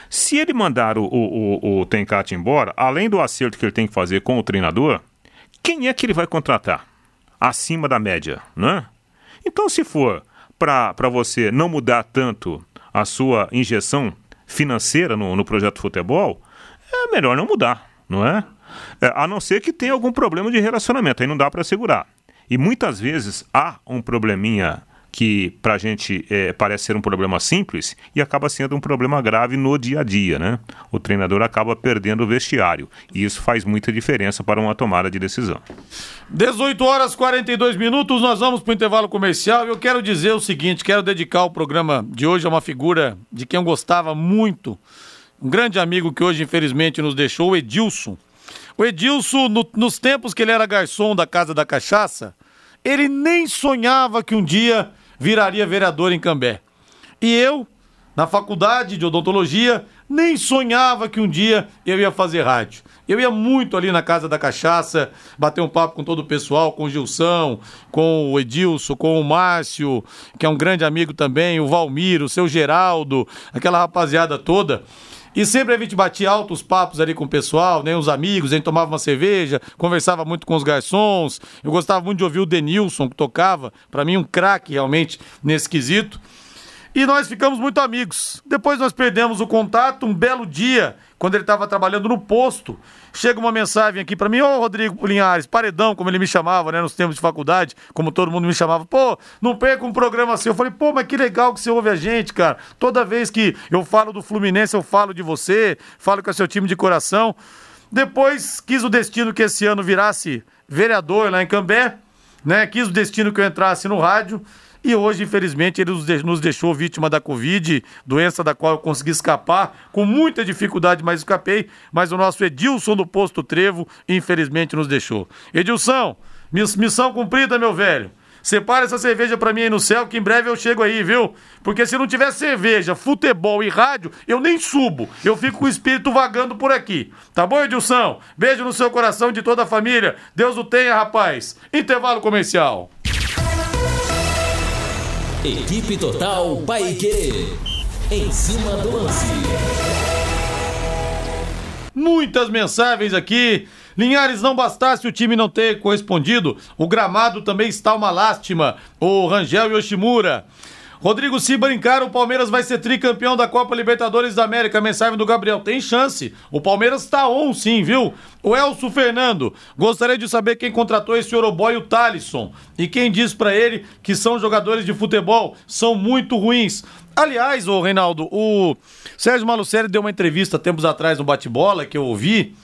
Se ele mandar o, o, o, o Tencate embora, além do acerto que ele tem que fazer com o treinador, quem é que ele vai contratar? Acima da média, né? Então, se for para você não mudar tanto a sua injeção financeira no, no projeto futebol, é melhor não mudar não é? é? A não ser que tenha algum problema de relacionamento, aí não dá para segurar. E muitas vezes há um probleminha que para a gente é, parece ser um problema simples e acaba sendo um problema grave no dia a dia, né? O treinador acaba perdendo o vestiário e isso faz muita diferença para uma tomada de decisão. 18 horas 42 minutos, nós vamos para o intervalo comercial eu quero dizer o seguinte, quero dedicar o programa de hoje a uma figura de quem eu gostava muito, um grande amigo que hoje infelizmente nos deixou, o Edilson. O Edilson, no, nos tempos que ele era garçom da Casa da Cachaça, ele nem sonhava que um dia viraria vereador em Cambé. E eu, na faculdade de odontologia, nem sonhava que um dia eu ia fazer rádio. Eu ia muito ali na Casa da Cachaça, bater um papo com todo o pessoal, com o Gilson, com o Edilson, com o Márcio, que é um grande amigo também, o Valmiro, o seu Geraldo, aquela rapaziada toda. E sempre a gente batia altos papos ali com o pessoal, né? Os amigos, a gente tomava uma cerveja, conversava muito com os garçons. Eu gostava muito de ouvir o Denilson, que tocava. para mim, um craque realmente nesse quesito. E nós ficamos muito amigos. Depois nós perdemos o contato. Um belo dia, quando ele estava trabalhando no posto, chega uma mensagem aqui para mim: Ô Rodrigo Linhares, paredão, como ele me chamava, né, nos tempos de faculdade, como todo mundo me chamava. Pô, não perca um programa assim. Eu falei: pô, mas que legal que você ouve a gente, cara. Toda vez que eu falo do Fluminense, eu falo de você, falo com o seu time de coração. Depois quis o destino que esse ano virasse vereador lá em Cambé, né? Quis o destino que eu entrasse no rádio. E hoje, infelizmente, ele nos deixou vítima da Covid, doença da qual eu consegui escapar com muita dificuldade, mas escapei. Mas o nosso Edilson do Posto Trevo, infelizmente, nos deixou. Edilson, missão cumprida, meu velho. separa essa cerveja pra mim aí no céu, que em breve eu chego aí, viu? Porque se não tiver cerveja, futebol e rádio, eu nem subo. Eu fico com o espírito vagando por aqui. Tá bom, Edilson? Beijo no seu coração de toda a família. Deus o tenha, rapaz. Intervalo comercial. Equipe Total Paique. Em cima do lance. Muitas mensagens aqui. Linhares, não bastasse o time não ter correspondido, o gramado também está uma lástima. O Rangel Yoshimura. Rodrigo, se brincar, o Palmeiras vai ser tricampeão da Copa Libertadores da América. Mensagem do Gabriel. Tem chance. O Palmeiras está on, sim, viu? O Elcio Fernando. Gostaria de saber quem contratou esse Oroboy, o Talisson. E quem diz para ele que são jogadores de futebol. São muito ruins. Aliás, ô Reinaldo, o Sérgio Malucelli deu uma entrevista tempos atrás no Bate-Bola, que eu ouvi.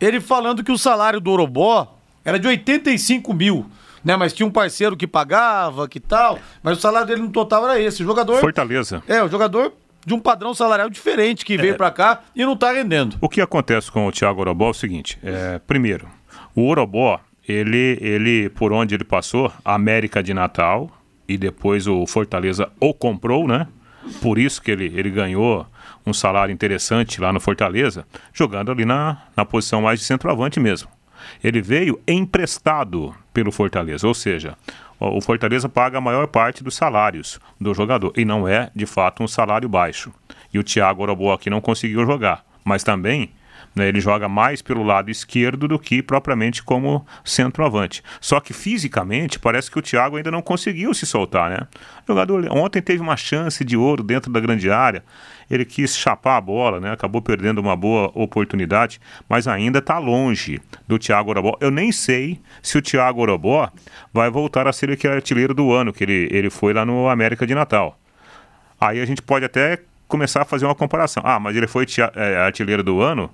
Ele falando que o salário do Orobó era de 85 mil né? Mas tinha um parceiro que pagava, que tal. Mas o salário dele no total era esse. O jogador. Fortaleza. É, o jogador de um padrão salarial diferente que veio é. para cá e não tá rendendo. O que acontece com o Thiago Orobó é o seguinte: é, primeiro, o Orobó, ele, ele, por onde ele passou, América de Natal, e depois o Fortaleza o comprou, né? Por isso que ele, ele ganhou um salário interessante lá no Fortaleza, jogando ali na, na posição mais de centroavante mesmo. Ele veio emprestado pelo Fortaleza, ou seja, o Fortaleza paga a maior parte dos salários do jogador. E não é, de fato, um salário baixo. E o Thiago Orobo aqui não conseguiu jogar, mas também né, ele joga mais pelo lado esquerdo do que propriamente como centroavante. Só que fisicamente parece que o Thiago ainda não conseguiu se soltar, né? O jogador ontem teve uma chance de ouro dentro da grande área ele quis chapar a bola, né? Acabou perdendo uma boa oportunidade, mas ainda está longe do Thiago Orobó. Eu nem sei se o Thiago Orobó vai voltar a ser aquele artilheiro do ano que ele, ele foi lá no América de Natal. Aí a gente pode até começar a fazer uma comparação. Ah, mas ele foi é, artilheiro do ano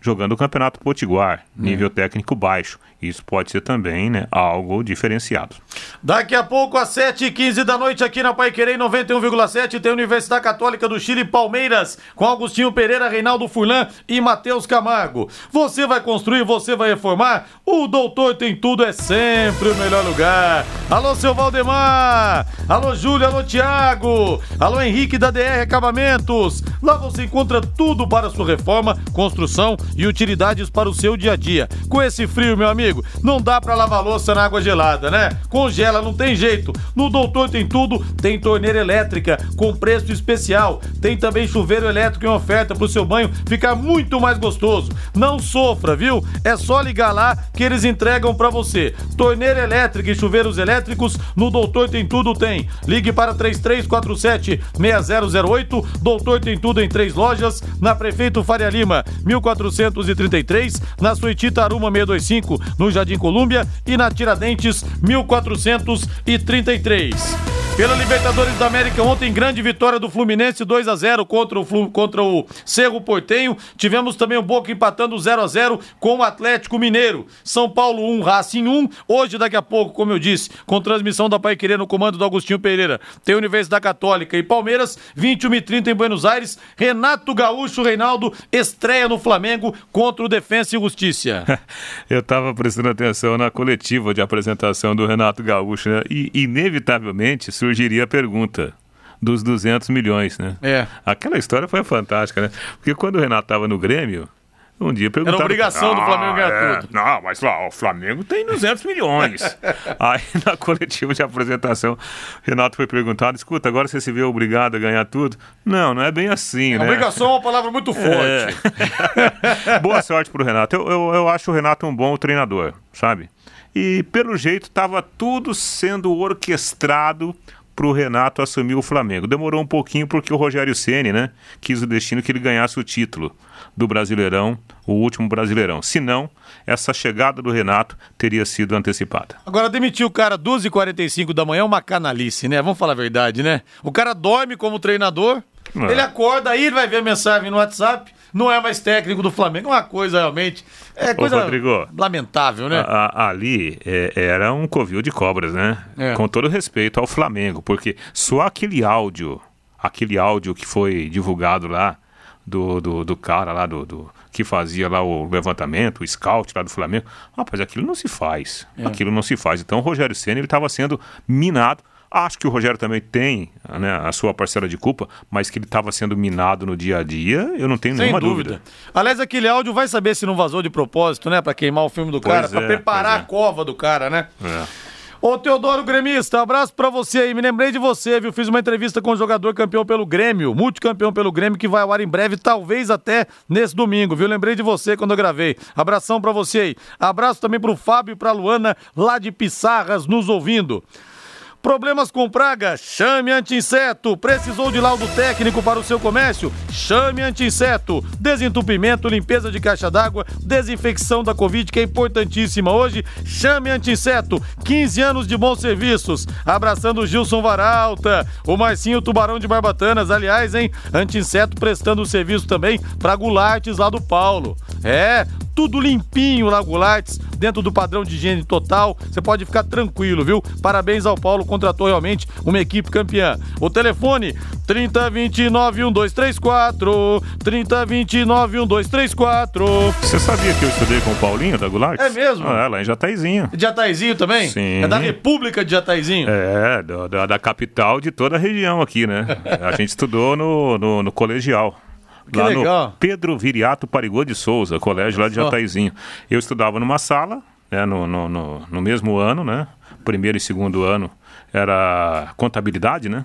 jogando o Campeonato Potiguar, nível é. técnico baixo. Isso pode ser também né, algo diferenciado. Daqui a pouco, às 7h15 da noite, aqui na Pai Querer 91,7, tem Universidade Católica do Chile Palmeiras, com Augustinho Pereira, Reinaldo Furlan e Matheus Camargo. Você vai construir, você vai reformar? O Doutor Tem Tudo é sempre o melhor lugar. Alô, seu Valdemar! Alô, Júlio, alô, Tiago! Alô, Henrique da DR Acabamentos! Lá você encontra tudo para sua reforma, construção e utilidades para o seu dia a dia. Com esse frio, meu amigo, não dá para lavar louça na água gelada, né? Congela, não tem jeito. No Doutor tem tudo, tem torneira elétrica com preço especial, tem também chuveiro elétrico em oferta para o seu banho ficar muito mais gostoso. Não sofra, viu? É só ligar lá que eles entregam para você. Torneira elétrica e chuveiros elétricos no Doutor tem tudo tem. Ligue para 3347 6008. Doutor tem tudo em três lojas na Prefeito Faria Lima, 1400 1433, na Suetita Aruma 625, no Jardim Colúmbia e na Tiradentes 1433. Pela Libertadores da América, ontem grande vitória do Fluminense 2 a 0 contra o, contra o Cerro Portenho. Tivemos também o Boca empatando 0 a 0 com o Atlético Mineiro. São Paulo 1, Racing 1. Hoje, daqui a pouco, como eu disse, com transmissão da Pai Querer no comando do Agostinho Pereira, tem Universidade Católica e Palmeiras, 21 e 30 em Buenos Aires. Renato Gaúcho Reinaldo estreia no Flamengo contra o Defensa e Justiça. eu tava prestando atenção na coletiva de apresentação do Renato Gaúcho, né? E, inevitavelmente, surgiria a pergunta dos 200 milhões, né? É. Aquela história foi fantástica, né? Porque quando o Renato estava no Grêmio, um dia perguntaram... Era obrigação do Flamengo ganhar é, tudo. Não, mas lá, o Flamengo tem 200 milhões. Aí, na coletiva de apresentação, o Renato foi perguntado, escuta, agora você se vê obrigado a ganhar tudo? Não, não é bem assim, é, né? Obrigação é uma palavra muito forte. É. Boa sorte pro Renato. Eu, eu, eu acho o Renato um bom treinador, sabe? E, pelo jeito, estava tudo sendo orquestrado para o Renato assumir o Flamengo. Demorou um pouquinho porque o Rogério Ceni, né, quis o destino que ele ganhasse o título do Brasileirão, o último Brasileirão. Se não, essa chegada do Renato teria sido antecipada. Agora, demitir o cara 12h45 da manhã é uma canalice, né? Vamos falar a verdade, né? O cara dorme como treinador, é. ele acorda, aí ele vai ver a mensagem no WhatsApp, não é mais técnico do Flamengo. É uma coisa realmente. É coisa Ô, Rodrigo, lamentável, né? A, a, ali é, era um covil de cobras, né? É. Com todo respeito ao Flamengo, porque só aquele áudio, aquele áudio que foi divulgado lá do, do, do cara lá do, do, que fazia lá o levantamento, o scout lá do Flamengo. Rapaz, aquilo não se faz. É. Aquilo não se faz. Então o Rogério Senna ele estava sendo minado. Acho que o Rogério também tem né, a sua parcela de culpa, mas que ele estava sendo minado no dia a dia, eu não tenho Sem nenhuma dúvida. dúvida. Aliás, aquele áudio vai saber se não vazou de propósito, né? Para queimar o filme do pois cara, é, para preparar é. a cova do cara, né? É. Ô Teodoro Gremista, abraço pra você aí. Me lembrei de você, viu? Fiz uma entrevista com um jogador campeão pelo Grêmio, multicampeão pelo Grêmio, que vai ao ar em breve, talvez até nesse domingo, viu? Lembrei de você quando eu gravei. Abração pra você aí. Abraço também pro Fábio e pra Luana, lá de Pissarras, nos ouvindo. Problemas com praga? Chame Anti-Inseto. Precisou de laudo técnico para o seu comércio? Chame Anti-Inseto. Desentupimento, limpeza de caixa d'água, desinfecção da Covid, que é importantíssima hoje. Chame Anti-Inseto. 15 anos de bons serviços. Abraçando o Gilson Varalta, o Marcinho Tubarão de Barbatanas. Aliás, hein? Anti-Inseto prestando serviço também para Gulates lá do Paulo. É, tudo limpinho lá, Gulates, dentro do padrão de higiene total. Você pode ficar tranquilo, viu? Parabéns ao Paulo contratou realmente uma equipe campeã. O telefone 3029 1234 3029 1234. Você sabia que eu estudei com o Paulinho da Goulart? É mesmo? Ah, lá em Jataizinho. Jataizinho também? Sim. É da República de Jataizinho? É, da, da capital de toda a região aqui, né? a gente estudou no, no, no colegial. Que lá legal. no Pedro Viriato Parigô de Souza, colégio lá de Jataizinho. Eu estudava numa sala, né, no, no, no, no mesmo ano, né? Primeiro e segundo ano era contabilidade, né?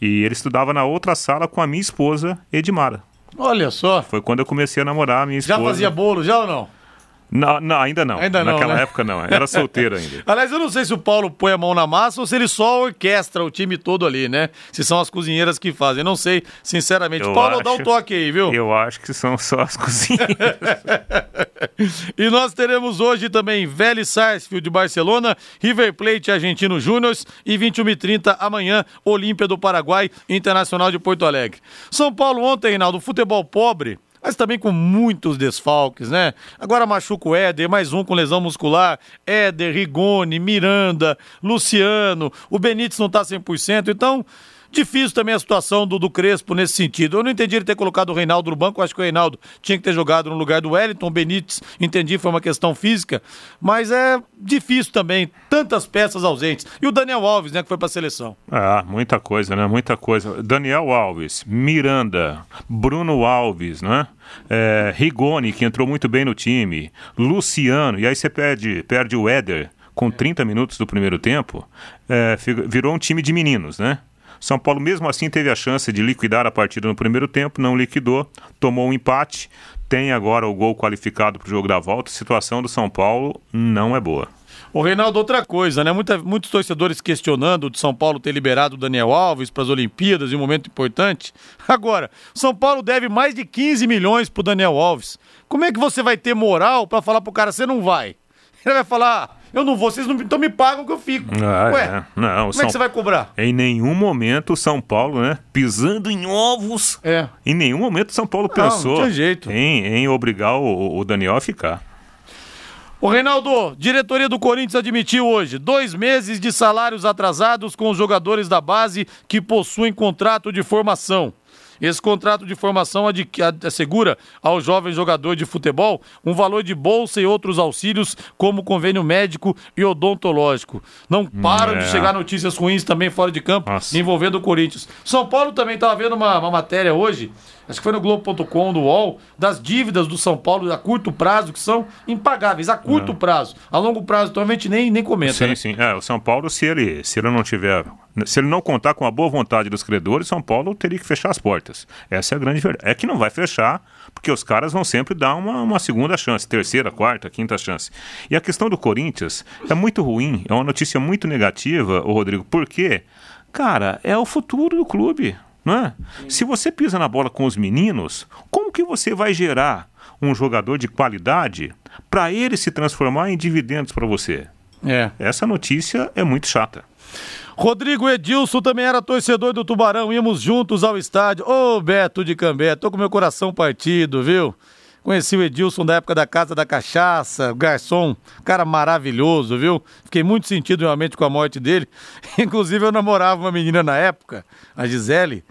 E ele estudava na outra sala com a minha esposa, Edmara. Olha só. Foi quando eu comecei a namorar a minha esposa. Já fazia bolo, já ou não? Não, não, ainda não. Ainda não. Naquela né? época não. Era solteiro ainda. Aliás, eu não sei se o Paulo põe a mão na massa ou se ele só orquestra o time todo ali, né? Se são as cozinheiras que fazem. não sei, sinceramente. Eu Paulo, acho, dá um toque aí, viu? Eu acho que são só as cozinheiras. e nós teremos hoje também Vélez Sarsfield de Barcelona, River Plate Argentino Júnior e 21 e 30 amanhã, Olímpia do Paraguai, Internacional de Porto Alegre. São Paulo ontem, Reinaldo, futebol pobre mas também com muitos desfalques, né? Agora machuca o Éder, mais um com lesão muscular, Éder, Rigoni, Miranda, Luciano, o Benítez não tá 100%, então Difícil também a situação do, do Crespo nesse sentido. Eu não entendi ele ter colocado o Reinaldo no banco, acho que o Reinaldo tinha que ter jogado no lugar do Wellington, Benítez, entendi, foi uma questão física, mas é difícil também, tantas peças ausentes. E o Daniel Alves, né, que foi para a seleção. Ah, muita coisa, né? Muita coisa. Daniel Alves, Miranda, Bruno Alves, né? É, Rigoni, que entrou muito bem no time, Luciano, e aí você perde, perde o Éder com 30 minutos do primeiro tempo, é, virou um time de meninos, né? São Paulo, mesmo assim, teve a chance de liquidar a partida no primeiro tempo, não liquidou, tomou um empate, tem agora o gol qualificado para o jogo da volta. A situação do São Paulo não é boa. O Reinaldo, outra coisa, né? Muita, muitos torcedores questionando de São Paulo ter liberado o Daniel Alves para as Olimpíadas em um momento importante. Agora, São Paulo deve mais de 15 milhões para o Daniel Alves. Como é que você vai ter moral para falar para o cara, você não vai? Ele vai falar, eu não vou, vocês não então me pagam que eu fico. Ah, Ué, é. não, como São... é que você vai cobrar? Em nenhum momento o São Paulo, né, pisando em ovos. É. Em nenhum momento o São Paulo pensou não, jeito. Em, em obrigar o, o Daniel a ficar. O Reinaldo, diretoria do Corinthians admitiu hoje dois meses de salários atrasados com os jogadores da base que possuem contrato de formação. Esse contrato de formação assegura ao jovem jogador de futebol um valor de bolsa e outros auxílios, como convênio médico e odontológico. Não param é. de chegar notícias ruins também fora de campo, Nossa. envolvendo o Corinthians. São Paulo também estava vendo uma, uma matéria hoje acho que foi no Globo.com, do UOL, das dívidas do São Paulo a curto prazo, que são impagáveis, a curto não. prazo. A longo prazo, então a gente nem, nem comenta. Sim, né? sim. É, o São Paulo, se ele, se ele não tiver. Se ele não contar com a boa vontade dos credores, São Paulo teria que fechar as portas. Essa é a grande verdade. É que não vai fechar, porque os caras vão sempre dar uma, uma segunda chance, terceira, quarta, quinta chance. E a questão do Corinthians é muito ruim, é uma notícia muito negativa, o Rodrigo, porque, cara, é o futuro do clube não é? Se você pisa na bola com os meninos, como que você vai gerar um jogador de qualidade para ele se transformar em dividendos para você? É. Essa notícia é muito chata. Rodrigo Edilson também era torcedor do Tubarão, íamos juntos ao estádio. Ô, oh, Beto de Cambé, tô com meu coração partido, viu? Conheci o Edilson da época da Casa da Cachaça, garçom, cara maravilhoso, viu? Fiquei muito sentido realmente com a morte dele. Inclusive, eu namorava uma menina na época, a Gisele,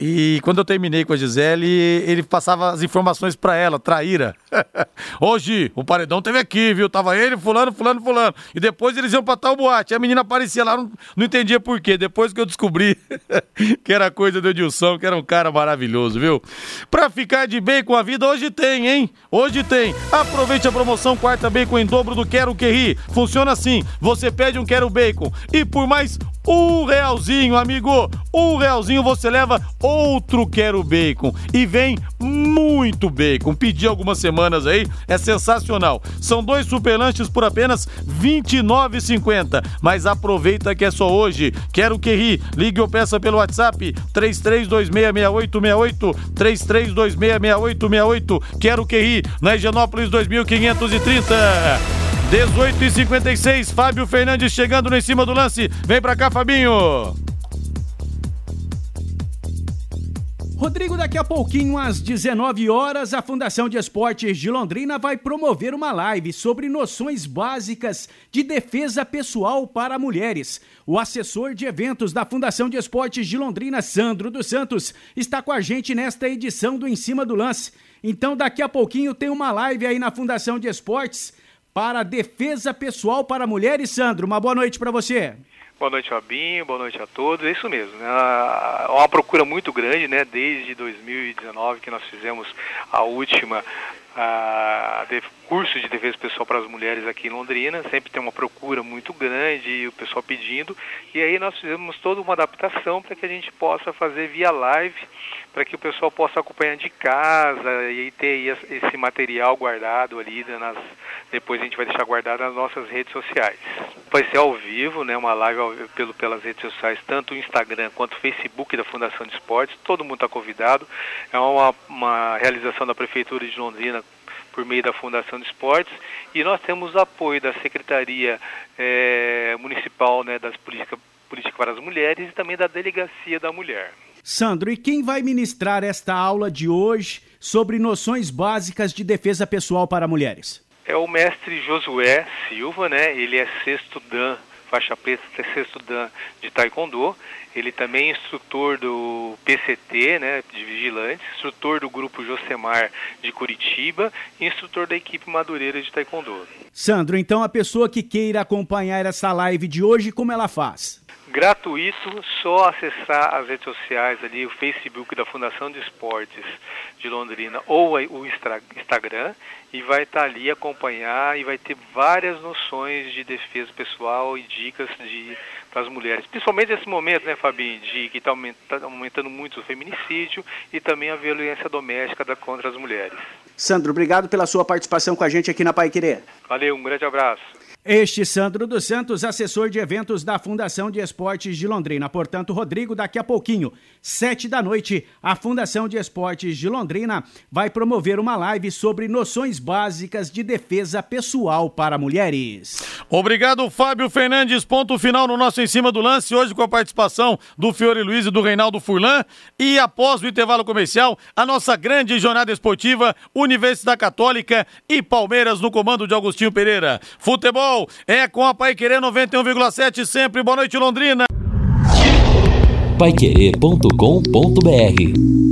E quando eu terminei com a Gisele, ele passava as informações para ela, traíra. Hoje, o paredão teve aqui, viu? Tava ele, fulano, fulano, fulano. E depois eles iam pra tal boate. A menina aparecia lá, não, não entendia por quê. Depois que eu descobri que era coisa do Edilson, que era um cara maravilhoso, viu? Pra ficar de bem com a vida, hoje tem, hein? Hoje tem. Aproveite a promoção Quarta Bacon em dobro do Quero Que Ri. Funciona assim: você pede um Quero Bacon e por mais um realzinho, amigo, um realzinho você leva outro Quero Bacon. E vem muito bacon. Pedi algumas semanas aí, é sensacional. São dois super lanches por apenas R$ 29,50. Mas aproveita que é só hoje. Quero que ri. Ligue ou peça pelo WhatsApp 33266868 33266868. Quero que ri. Na Higienópolis 2530. 18 e 56 Fábio Fernandes chegando no em cima do lance. Vem pra cá, Fabinho. Rodrigo, daqui a pouquinho, às 19 horas, a Fundação de Esportes de Londrina vai promover uma live sobre noções básicas de defesa pessoal para mulheres. O assessor de eventos da Fundação de Esportes de Londrina, Sandro dos Santos, está com a gente nesta edição do Em Cima do Lance. Então, daqui a pouquinho tem uma live aí na Fundação de Esportes para defesa pessoal para mulheres. Sandro, uma boa noite para você. Boa noite, Fabinho. Boa noite a todos. É isso mesmo. Há uma procura muito grande, né? Desde 2019 que nós fizemos a última a, de, curso de defesa pessoal para as mulheres aqui em Londrina. Sempre tem uma procura muito grande o pessoal pedindo. E aí nós fizemos toda uma adaptação para que a gente possa fazer via live para que o pessoal possa acompanhar de casa e ter esse material guardado ali né, nas, depois a gente vai deixar guardado nas nossas redes sociais. Vai ser ao vivo, né, uma live pelo, pelas redes sociais, tanto o Instagram quanto o Facebook da Fundação de Esportes, todo mundo está convidado. É uma, uma realização da Prefeitura de Londrina por meio da Fundação de Esportes e nós temos apoio da Secretaria é, Municipal né, das Políticas Política para as Mulheres e também da Delegacia da Mulher. Sandro, e quem vai ministrar esta aula de hoje sobre noções básicas de defesa pessoal para mulheres? É o mestre Josué Silva, né? Ele é sexto dan, faixa preta, sexto dan de Taekwondo. Ele também é instrutor do PCT, né, de vigilantes, instrutor do grupo Josemar de Curitiba e instrutor da equipe Madureira de Taekwondo. Sandro, então a pessoa que queira acompanhar essa live de hoje, como ela faz? Gratuito, só acessar as redes sociais ali, o Facebook da Fundação de Esportes de Londrina ou o Instagram e vai estar tá ali acompanhar e vai ter várias noções de defesa pessoal e dicas de para as mulheres, principalmente nesse momento, né, Fabinho, de que está aumentando, tá aumentando muito o feminicídio e também a violência doméstica da, contra as mulheres. Sandro, obrigado pela sua participação com a gente aqui na Pai Querer. Valeu, um grande abraço. Este Sandro dos Santos, assessor de eventos da Fundação de Esportes de Londrina. Portanto, Rodrigo, daqui a pouquinho, sete da noite, a Fundação de Esportes de Londrina vai promover uma live sobre noções básicas de defesa pessoal para mulheres. Obrigado, Fábio Fernandes. Ponto final no nosso Em Cima do Lance, hoje com a participação do Fiore Luiz e do Reinaldo Furlan. E após o intervalo comercial, a nossa grande jornada esportiva, Universidade Católica e Palmeiras no comando de Agostinho Pereira. Futebol futebol é com a Pai Querer 91,7 sempre. Boa noite, Londrina. Paiquerê.com.br